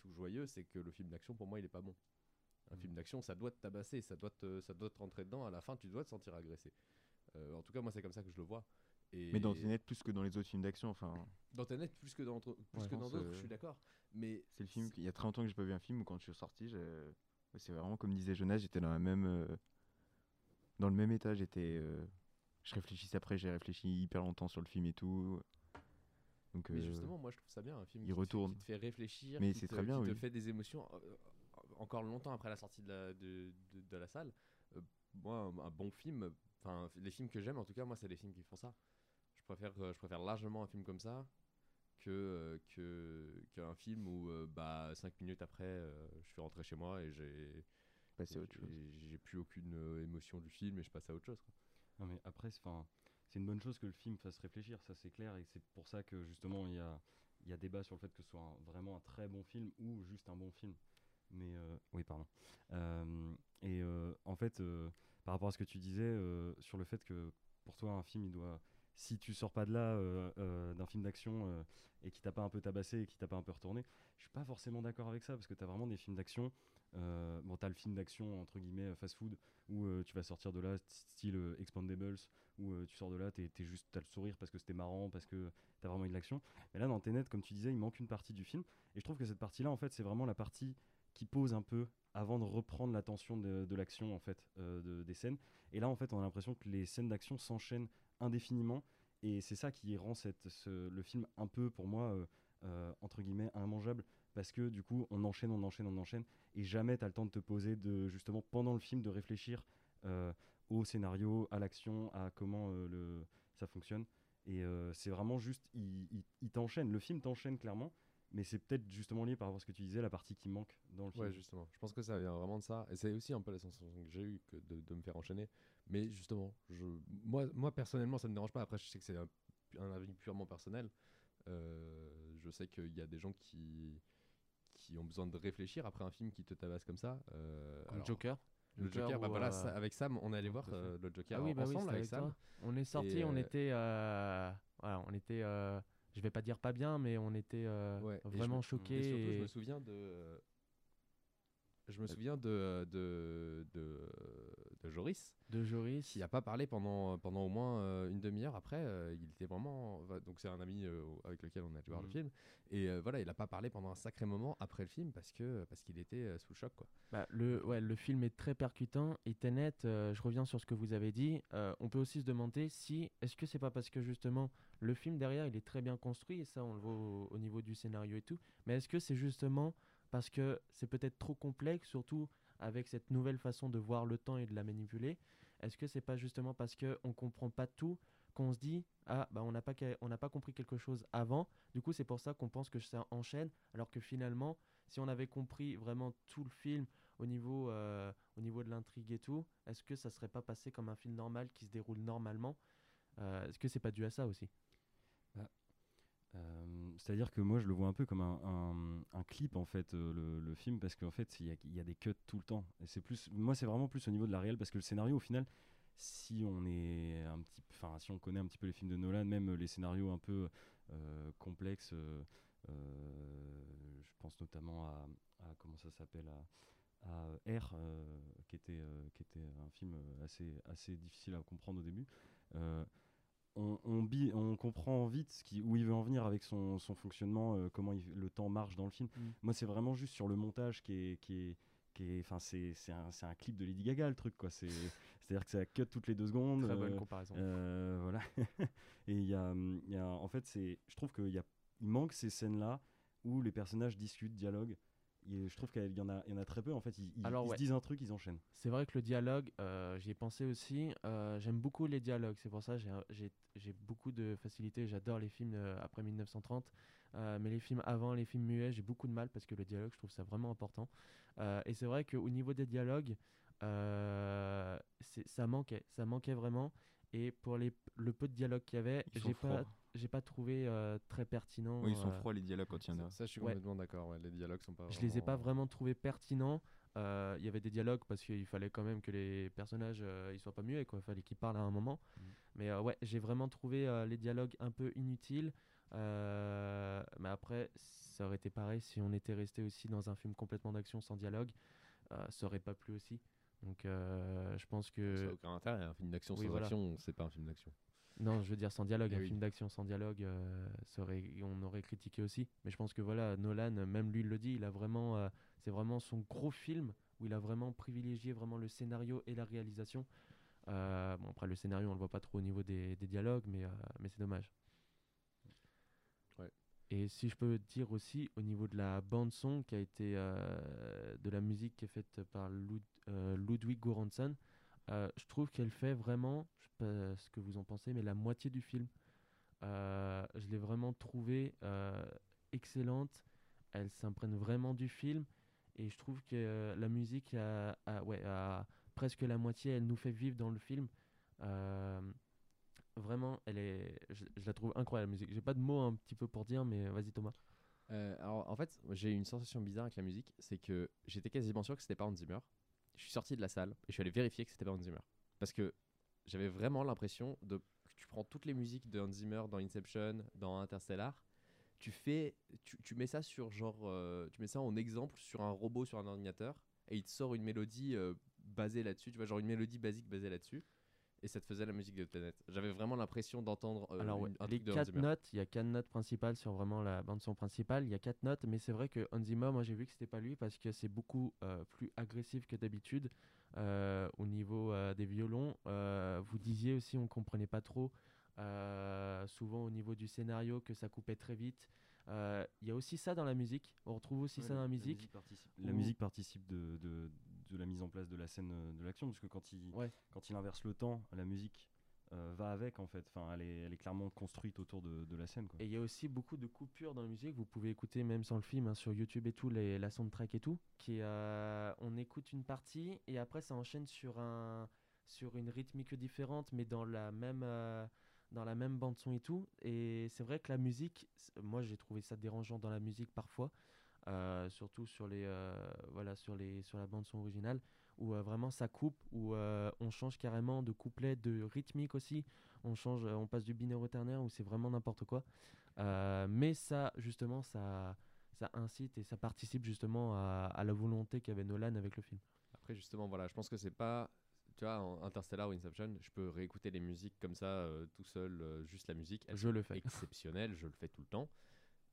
tout joyeux, c'est que le film d'action pour moi il est pas bon. Un film d'action, ça doit te tabasser, ça doit te, ça doit te rentrer dedans. À la fin, tu dois te sentir agressé. Euh, en tout cas, moi, c'est comme ça que je le vois. Et Mais dans Tenet, plus que dans les autres films d'action, enfin. Dans Tenet, plus que dans, plus Ouais. que dans d'autres, euh, je suis d'accord. Mais C'est le film. Il y a très longtemps que j'ai pas vu un film où quand je suis sorti, j'ai- c'est vraiment comme disait Jonas, j'étais dans la même, euh, dans le même état. J'étais, euh, je réfléchissais après, j'ai réfléchi hyper longtemps sur le film et tout. Donc, Mais euh, justement, moi je trouve ça bien, un film il qui, te fait- retourne. qui te fait réfléchir, Mais qui c'est te- très bien, qui te fait des émotions encore longtemps après la sortie de la, de, de- de la salle. Euh, moi, un, un bon film, enfin les films que j'aime en tout cas, moi c'est les films qui font ça. Je préfère, euh, je préfère largement un film comme ça que euh, que qu'un film où euh, bah cinq minutes après je suis rentré chez moi et j'ai Passé à autre chose. j'ai- plus aucune émotion du film et je passe à autre chose. quoi. Non mais après, c'est 'fin, c'est une bonne chose que le film fasse réfléchir, ça c'est clair, et c'est pour ça que justement il y a, il y a débat sur le fait que ce soit un- vraiment un très bon film ou juste un bon film. Mais euh, oui, pardon. Euh, et euh, en fait, euh, par rapport à ce que tu disais euh, sur le fait que pour toi un film, il doit, si tu sors pas de là euh, euh, d'un film d'action et qui t'a pas un peu tabassé et qui t'a pas un peu retourné, je suis pas forcément d'accord avec ça parce que tu as vraiment des films d'action. bon, t'as le film d'action entre guillemets fast-food où tu vas sortir de là style Expandables où tu sors de là t'es juste t'as le sourire parce que c'était marrant parce que t'as vraiment eu de l'action mais là dans Tenet comme tu disais il manque une partie du film et je trouve que cette partie là en fait c'est vraiment la partie qui pose un peu avant de reprendre la tension de, de l'action en fait euh, de- des scènes. Et là en fait on a l'impression que les scènes d'action s'enchaînent indéfiniment. Et c'est ça qui rend le film un peu pour moi euh, euh, entre guillemets immangeable. Parce que du coup on enchaîne on enchaîne on enchaîne. Et jamais tu as le temps de te poser de justement pendant le film de réfléchir euh, au scénario à l'action à comment ça fonctionne. Et c'est vraiment juste il t'enchaîne. Le film t'enchaîne clairement mais c'est peut-être justement lié par rapport à ce que tu disais la partie qui manque dans le film Ouais, justement. Je pense que ça vient vraiment de ça. Et c'est aussi un peu la sensation que j'ai eue que de, de me faire enchaîner. Mais justement, je, moi, moi personnellement, ça me dérange pas. Après, je sais que c'est un, un avis purement personnel. Euh, je sais qu'il y a des gens qui, qui ont besoin de réfléchir après un film qui te tabasse comme ça. Euh, Comme alors, Joker. Le Joker Joker, bah voilà, euh, ça- avec Sam, on est allé voir euh, le Joker Ah oui, bah ensemble avec avec Sam. toi. On est sorti, on euh, était, euh, voilà, on était, euh, je vais pas dire pas bien, mais on était euh, Ouais, vraiment me- choqués. Et surtout, je me souviens de. Je me souviens de, de, de, de Joris. De Joris. Qui a pas parlé pendant, pendant au moins euh, une demi-heure. Après, euh, il était vraiment. Donc, c'est un ami euh, avec lequel on a dû voir le Mhm. film. Et euh, voilà, il a pas parlé pendant un sacré moment après le film parce que parce qu'il était euh, sous le choc. Quoi. Bah, le, ouais, le film est très percutant et Tenet, euh, je reviens sur ce que vous avez dit, euh, on peut aussi se demander si, est-ce que c'est pas parce que justement le film derrière il est très bien construit et ça on le voit au, au niveau du scénario et tout, mais est-ce que c'est justement parce que c'est peut-être trop complexe, surtout avec cette nouvelle façon de voir le temps et de la manipuler, Est-ce que c'est pas justement parce que on comprend pas tout qu'on se dit ah bah on n'a pas on n'a pas compris quelque chose avant. Du coup c'est pour ça qu'on pense que ça enchaîne, alors que finalement si on avait compris vraiment tout le film au niveau euh, au niveau de l'intrigue et tout, est-ce que ça serait pas passé comme un film normal qui se déroule normalement? Euh, Est-ce que c'est pas dû à ça aussi? Euh, C'est-à-dire que moi je le vois un peu comme un, clip en fait euh, le, film parce qu'en fait il y, a- des cuts tout le temps. Et c'est plus moi c'est vraiment plus au niveau de la réelle parce que le scénario au final si on est un petit enfin si on connaît un petit peu les films de Nolan même les scénarios un peu euh, complexes euh, euh, je pense notamment à, à- comment ça s'appelle à, à R euh, qui était euh, qui était un film assez assez difficile à comprendre au début euh, on, on, bi- on comprend vite ce qui, où il veut en venir avec son, son fonctionnement, euh, comment il- le temps marche dans le film. Mm. Moi, c'est vraiment juste sur le montage qui est. Qui est Enfin, c'est c'est un, un clip de Lady Gaga le truc quoi. C'est (laughs) c'est à dire que ça cut toutes les deux secondes. Très bonne euh, comparaison. euh, voilà. (laughs) Et il y a, il y a en fait c'est je trouve qu'il il manque ces scènes là où les personnages discutent, dialoguent. Je trouve qu'il y en a il y en a très peu en fait. Ils, ils- Alors, ils ouais. se disent un truc, ils enchaînent. C'est vrai que le dialogue, euh, j'y ai pensé aussi. euh, J'aime beaucoup les dialogues. C'est pour ça que j'ai beaucoup de facilité. J'adore les films euh, après 1930. euh, mais les films avant, les films muets, j'ai beaucoup de mal parce que le dialogue, je trouve ça vraiment important. Euh, et c'est vrai qu'au niveau des dialogues, euh, ça manquait. Ça manquait vraiment. Et pour les, le peu de dialogue qu'il y avait, j'ai pas. J'ai pas trouvé euh, très pertinent. Oui, ils sont euh, froids les dialogues quand il y en a. Ça, je suis Ouais. complètement d'accord. ouais, Les dialogues sont pas. je les ai pas vraiment- vraiment trouvés pertinents. Euh, Il y avait des dialogues parce qu'il fallait quand même que les personnages euh, ils soient pas muets, quoi. Il fallait qu'ils parlent à un moment. Mais euh, ouais, j'ai vraiment trouvé euh, les dialogues un peu inutiles. Euh, mais après, ça aurait été pareil si on était resté aussi dans un film complètement d'action sans dialogue. euh, ça aurait pas plu aussi. Donc euh, je pense que. Ça n'a aucun intérêt. Un film d'action Oui, sans voilà. action, c'est pas un film d'action. Non, je veux dire sans dialogue, Eh un oui. film d'action sans dialogue, euh, on aurait critiqué aussi. Mais je pense que voilà, Nolan, même lui il le dit, il a vraiment, euh, c'est vraiment son gros film où il a vraiment privilégié vraiment le scénario et la réalisation. Euh, bon après le scénario on le voit pas trop au niveau des, des dialogues, mais, mais c'est dommage. Ouais. Et si je peux dire aussi au niveau de la bande son qui a été de la musique qui est faite par Lud- Ludwig Göransson, euh, je trouve qu'elle fait vraiment, je sais pas ce que vous en pensez, mais la moitié du film. Euh, je l'ai vraiment trouvée euh, excellente. Elle s'imprègne vraiment du film et je trouve que la musique ouais, presque la moitié. Elle nous fait vivre dans le film. Vraiment, elle est, je, la trouve incroyable la musique. J'ai pas de mots un petit peu pour dire, mais vas-y Thomas. En fait, j'ai eu une sensation bizarre avec la musique, c'est que j'étais quasiment sûr que c'était pas Hans Zimmer. Je suis sorti de la salle et je suis allé vérifier que c'était pas Hans Zimmer. Parce que j'avais vraiment l'impression de que tu prends toutes les musiques de Hans Zimmer dans Inception, dans Interstellar, tu fais, tu, tu mets ça sur genre, euh, tu mets ça en exemple sur un robot sur un ordinateur et il te sort une mélodie euh, basée là-dessus, tu vois, genre une mélodie basique basée là-dessus. Et ça te faisait la musique de Tenet. J'avais vraiment l'impression d'entendre euh, Alors ouais, une- un les truc de Hans quatre notes, il y a quatre notes principales sur vraiment la bande son principale. Il y a quatre notes, mais c'est vrai que Hans Zimmer, moi j'ai vu que c'était pas lui parce que c'est beaucoup euh, plus agressif que d'habitude euh, au niveau euh, des violons. Euh, vous disiez aussi, on comprenait pas trop. euh, souvent au niveau du scénario que ça coupait très vite. Euh, Il y a aussi ça dans la musique. On retrouve aussi Ouais, ça dans la la musique. la musique participe de, de, de la mise en place de la scène euh, de l'action, parce que quand il, quand il inverse le temps, la musique euh, va avec en fait. Enfin, elle est, elle est clairement construite autour de, de la scène. Quoi. Et il y a aussi beaucoup de coupures dans la musique. Vous pouvez écouter même sans le film hein, sur YouTube et tout, les, la soundtrack et tout. Qui, euh, on écoute une partie et après ça enchaîne sur un sur une rythmique différente, mais dans la même euh, dans la même bande son et tout. Et c'est vrai que la musique, moi j'ai trouvé ça dérangeant dans la musique parfois, euh, surtout sur les euh, voilà sur les sur la bande son originale où euh, vraiment ça coupe, où on change carrément de couplet, de rythmique aussi. On change, on passe du binaire au ternaire où c'est vraiment n'importe quoi. Mais ça, justement, ça, ça incite et ça participe justement à, à la volonté qu'avait Nolan avec le film. Après, justement, voilà, je pense que c'est pas. Tu vois, en Interstellar ou Inception, je peux réécouter les musiques comme ça, euh, tout seul, euh, juste la musique. Elles Je le fais. Exceptionnelles, je le fais tout le temps.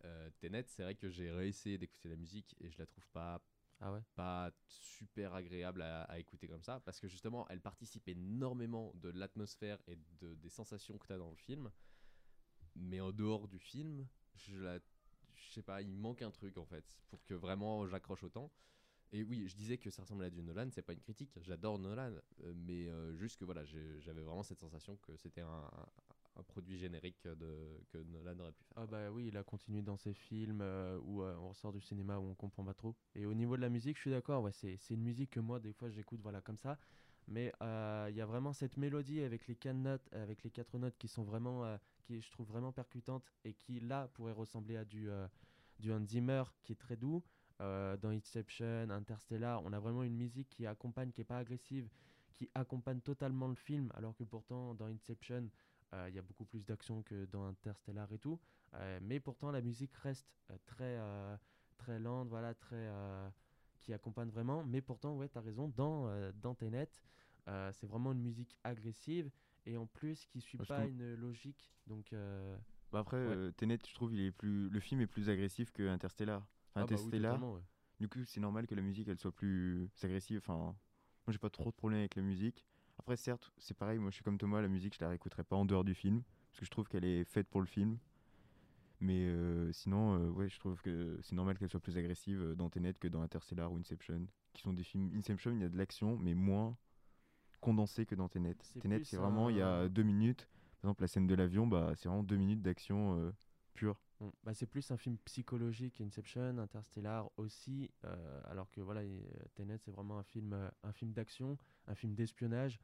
Euh, Tenet, c'est vrai que j'ai réessayé d'écouter la musique et je la trouve pas, Ah ouais pas super agréable à, à écouter comme ça parce que justement, elle participe énormément de l'atmosphère et de, des sensations que tu as dans le film. Mais en dehors du film, je la. Je sais pas, il manque un truc en fait pour que vraiment j'accroche autant. Et oui, je disais que ça ressemblait à du Nolan, c'est pas une critique, j'adore Nolan, euh, mais euh, juste que voilà, j'avais vraiment cette sensation que c'était un, un- produit générique de, que Nolan aurait pu faire. Ah bah oui, il a continué dans ses films euh, où euh, on ressort du cinéma où on comprend pas trop. Et au niveau de la musique, je suis d'accord, ouais, c'est une musique que moi des fois j'écoute voilà comme ça. Mais euh, il y a vraiment cette mélodie avec les quatre notes, avec les quatre notes qui sont vraiment, qui je trouve vraiment percutantes et qui là pourraient ressembler à du du Hans Zimmer qui est très doux. Dans Inception, Interstellar, on a vraiment une musique qui accompagne, qui est pas agressive, qui accompagne totalement le film, alors que pourtant dans Inception, il y a beaucoup plus d'action que dans Interstellar et tout. Euh, mais pourtant, la musique reste euh, très, euh, très lente, voilà, très, euh, qui accompagne vraiment. Mais pourtant, ouais, tu as raison, dans, euh, dans Tenet, euh, c'est vraiment une musique agressive et en plus qui suit Moi, je pas une logique. Donc, euh, Bah après, ouais. euh, Tenet, je trouve, il est plus, le film est plus agressif que Interstellar. Enfin, Ah bah oui, Interstellar, ouais. du coup, c'est normal que la musique, elle soit plus agressive. Enfin, moi, j'ai pas trop de problème avec la musique. Après, certes, c'est pareil, moi, je suis comme Thomas, la musique, je la réécouterai pas en dehors du film, parce que je trouve qu'elle est faite pour le film. Mais euh, sinon, euh, ouais, je trouve que c'est normal qu'elle soit plus agressive euh, dans Tenet que dans Interstellar ou Inception, qui sont des films. Inception, il y a de l'action, mais moins condensé que dans Tenet. Tenet, c'est vraiment, il y a deux minutes. Par exemple, la scène de l'avion, bah, c'est vraiment deux minutes d'action euh, pure. Bon, bah, c'est plus un film psychologique Inception, Interstellar aussi, euh, alors que voilà, euh, c'est vraiment un film, euh, un film d'action, un film d'espionnage,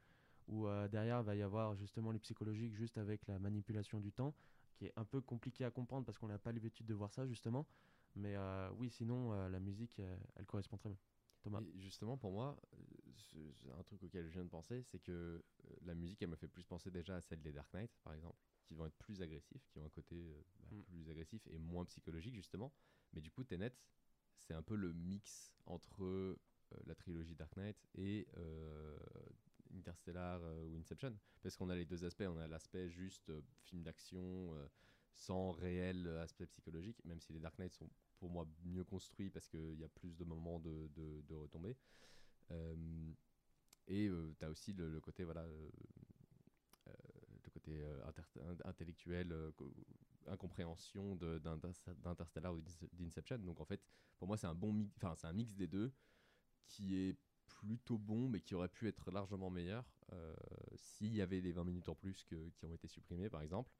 où euh, derrière va y avoir justement le psychologique juste avec la manipulation du temps, qui est un peu compliqué à comprendre parce qu'on n'a pas l'habitude de voir ça justement. Mais oui, sinon la musique, elle correspond très bien. Thomas. Et justement, pour moi, un truc auquel je viens de penser, c'est que euh, la musique, elle me fait plus penser déjà à celle des Dark Knight, par exemple, qui vont être plus agressifs, qui ont un côté euh, bah, Mm. plus agressif et moins psychologique, justement. Mais du coup, Tenet, c'est un peu le mix entre euh, la trilogie Dark Knight et euh, Interstellar euh, ou Inception. Parce qu'on a les deux aspects. On a l'aspect juste film d'action sans réel aspect psychologique, même si les Dark Knight sont pour moi mieux construits parce qu'il y a plus de moments de, de, de retombées. Euh, et tu as aussi le, côté voilà euh, euh, le côté euh, intellectuel euh, co- incompréhension d'Interstellar ou d'Ince- d'Inception donc en fait pour moi c'est un bon c'est un mix des deux qui est plutôt bon mais qui aurait pu être largement meilleur euh, s'il y avait les 20 minutes en plus qui ont été supprimées par exemple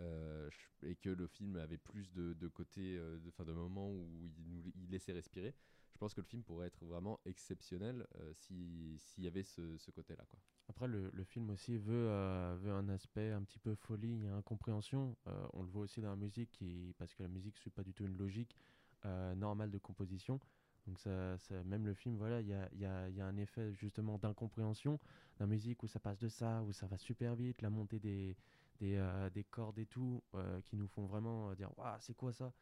euh, et que le film avait plus de, de côtés, euh, de, de moments où il nous il laissait respirer, je pense que le film pourrait être vraiment exceptionnel euh, si- s'il y avait ce, ce côté-là. Après, le, le film aussi veut, euh, veut un aspect un petit peu folie et incompréhension. On le voit aussi dans la musique, qui, parce que la musique ne suit pas du tout une logique normale de composition. Donc, ça, ça- même le film, voilà, il y a, y a- y a un effet justement d'incompréhension. La musique où ça passe de ça, où ça va super vite, la montée des, des, euh, des cordes et tout, euh, qui nous font vraiment euh, dire Waouh, c'est quoi ça?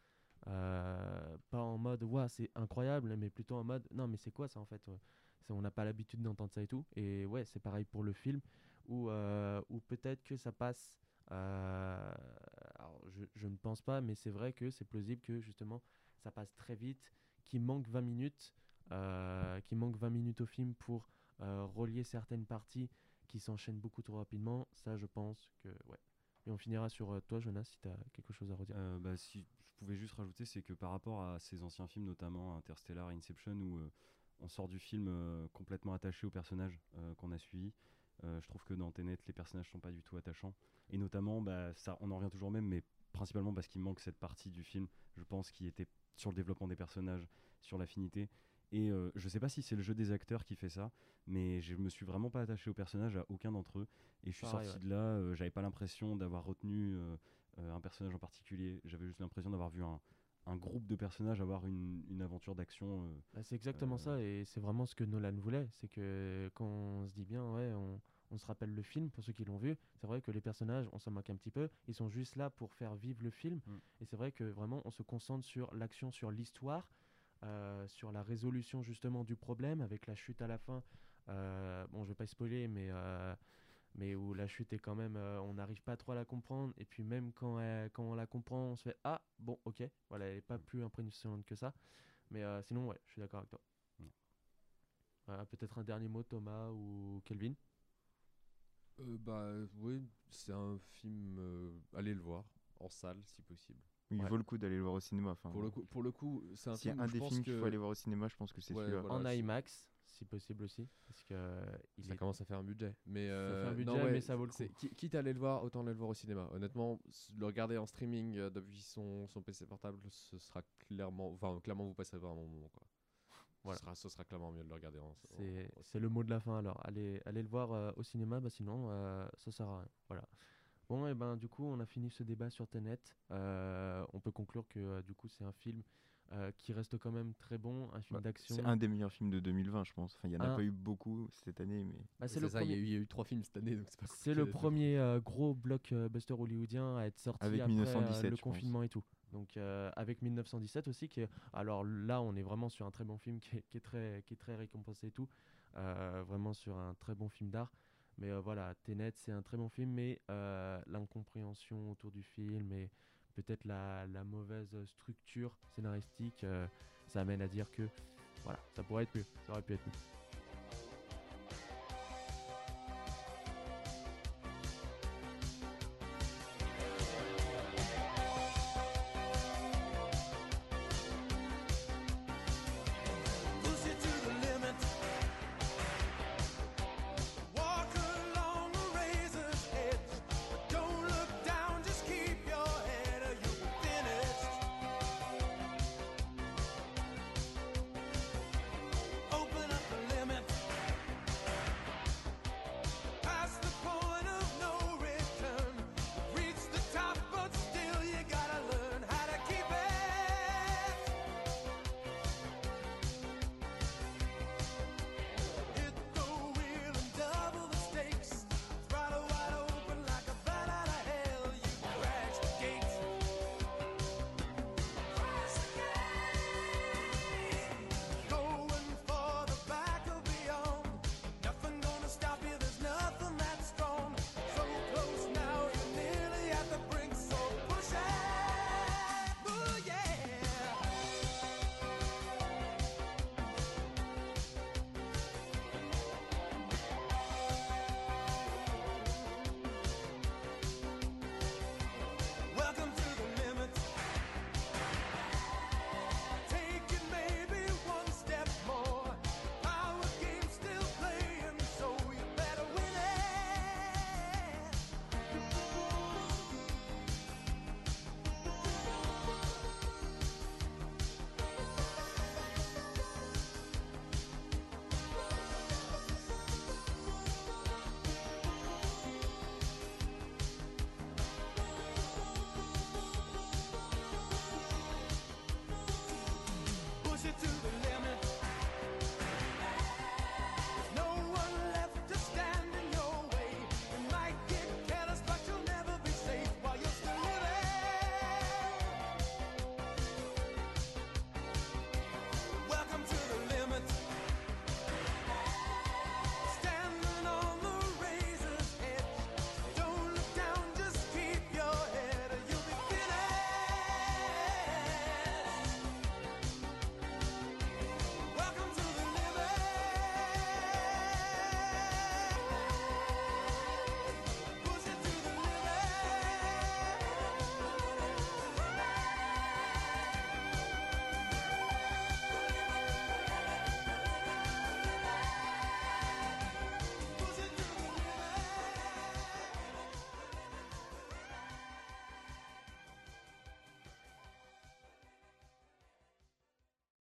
Pas en mode Waouh, c'est incroyable, mais plutôt en mode Non, mais c'est quoi ça en fait On n'a pas l'habitude d'entendre ça et tout. Et ouais, c'est pareil pour le film, où, où peut-être que ça passe. je, ne pense pas, mais c'est vrai que c'est plausible que justement ça passe très vite, qu'il manque 20 minutes, qu'il manque 20 minutes au film pour relier certaines parties qui s'enchaînent beaucoup trop rapidement. Ça, je pense que ouais. Et on finira sur euh, toi, Jonas, si tu as quelque chose à redire. Euh, bah, si je pouvais juste rajouter, c'est que par rapport à ces anciens films, notamment Interstellar, Inception, où euh, on sort du film complètement attaché aux personnages euh, qu'on a suivis, euh, je trouve que dans Tenet, les personnages sont pas du tout attachants. Et notamment, bah, ça, on en revient toujours au même, mais principalement parce qu'il manque cette partie du film, je pense, qui était sur le développement des personnages, sur l'affinité. Et euh, je sais pas si c'est le jeu des acteurs qui fait ça, mais je me suis vraiment pas attaché aux personnages, à aucun d'entre eux. Et je suis Pareil, sorti ouais. de là, euh, j'avais pas l'impression d'avoir retenu euh, euh, un personnage en particulier. J'avais juste l'impression d'avoir vu un, un groupe de personnages avoir une, une aventure d'action. euh, Bah, c'est exactement ça, et c'est vraiment ce que Nolan voulait. C'est que quand on se dit bien, ouais, on, on se rappelle le film, pour ceux qui l'ont vu, c'est vrai que les personnages, on s'en moque un petit peu, ils sont juste là pour faire vivre le film. Mm. Et c'est vrai que vraiment, on se concentre sur l'action, sur l'histoire, euh, sur la résolution justement du problème, avec la chute à la fin. Euh, bon, je vais pas spoiler, mais, euh, mais où la chute est quand même, euh, on n'arrive pas trop à la comprendre. Et puis même quand, elle- quand on la comprend, on se fait ah bon, ok, voilà, elle est pas plus impressionnante que ça. Mais euh, sinon, ouais, je suis d'accord avec toi. Voilà, Peut-être un dernier mot, Thomas ou Kelvin? Euh, bah oui, c'est un film. euh, allez le voir en salle si possible. Il Ouais. vaut le coup d'aller le voir au cinéma. Enfin, Pour le coup, pour le coup, c'est un S'il y a film. un des films qu'il faut aller voir au cinéma, je pense que c'est Ouais, celui-là. voilà, en IMAX, si possible aussi, parce que euh, il ça est- commence à faire un budget. Mais Ça euh, fait un non, budget, ouais, mais ça vaut le coup. qui- Quitte à aller le voir, autant aller le voir au cinéma. Honnêtement, le regarder en streaming euh, depuis son, son PC portable, ce sera clairement, enfin clairement vous passerez vraiment un bon moment quoi. Voilà. Ce sera, ce sera clairement mieux de le regarder en. C'est en- c'est le mot de la fin alors. Allez, allez le voir euh, au cinéma, bah sinon euh, ça sert à rien. Voilà. Bon et ben du coup on a fini ce débat sur Tenet. Euh, on peut conclure que euh, du coup c'est un film euh, qui reste quand même très bon, un film Bah, d'action. C'est un des meilleurs films de 2020, je pense. Enfin, il y en a Un- pas eu beaucoup cette année, mais. Bah, c'est ça, il y, a premier- eu- il y a eu trois films cette année, donc c'est pas C'est le premier euh, gros blockbuster hollywoodien à être sorti Avec après euh, 1917, le pense. confinement et tout. Donc euh, avec 1917 aussi, qui est- alors là on est vraiment sur un très bon film qui est, qui est très, qui est très récompensé et tout, Euh, vraiment sur un très bon film d'art. Mais euh, voilà, Tenet c'est un très bon film, mais euh, l'incompréhension autour du film et peut-être la, mauvaise structure scénaristique, euh, ça amène à dire que voilà, ça pourrait être mieux, ça aurait pu être mieux.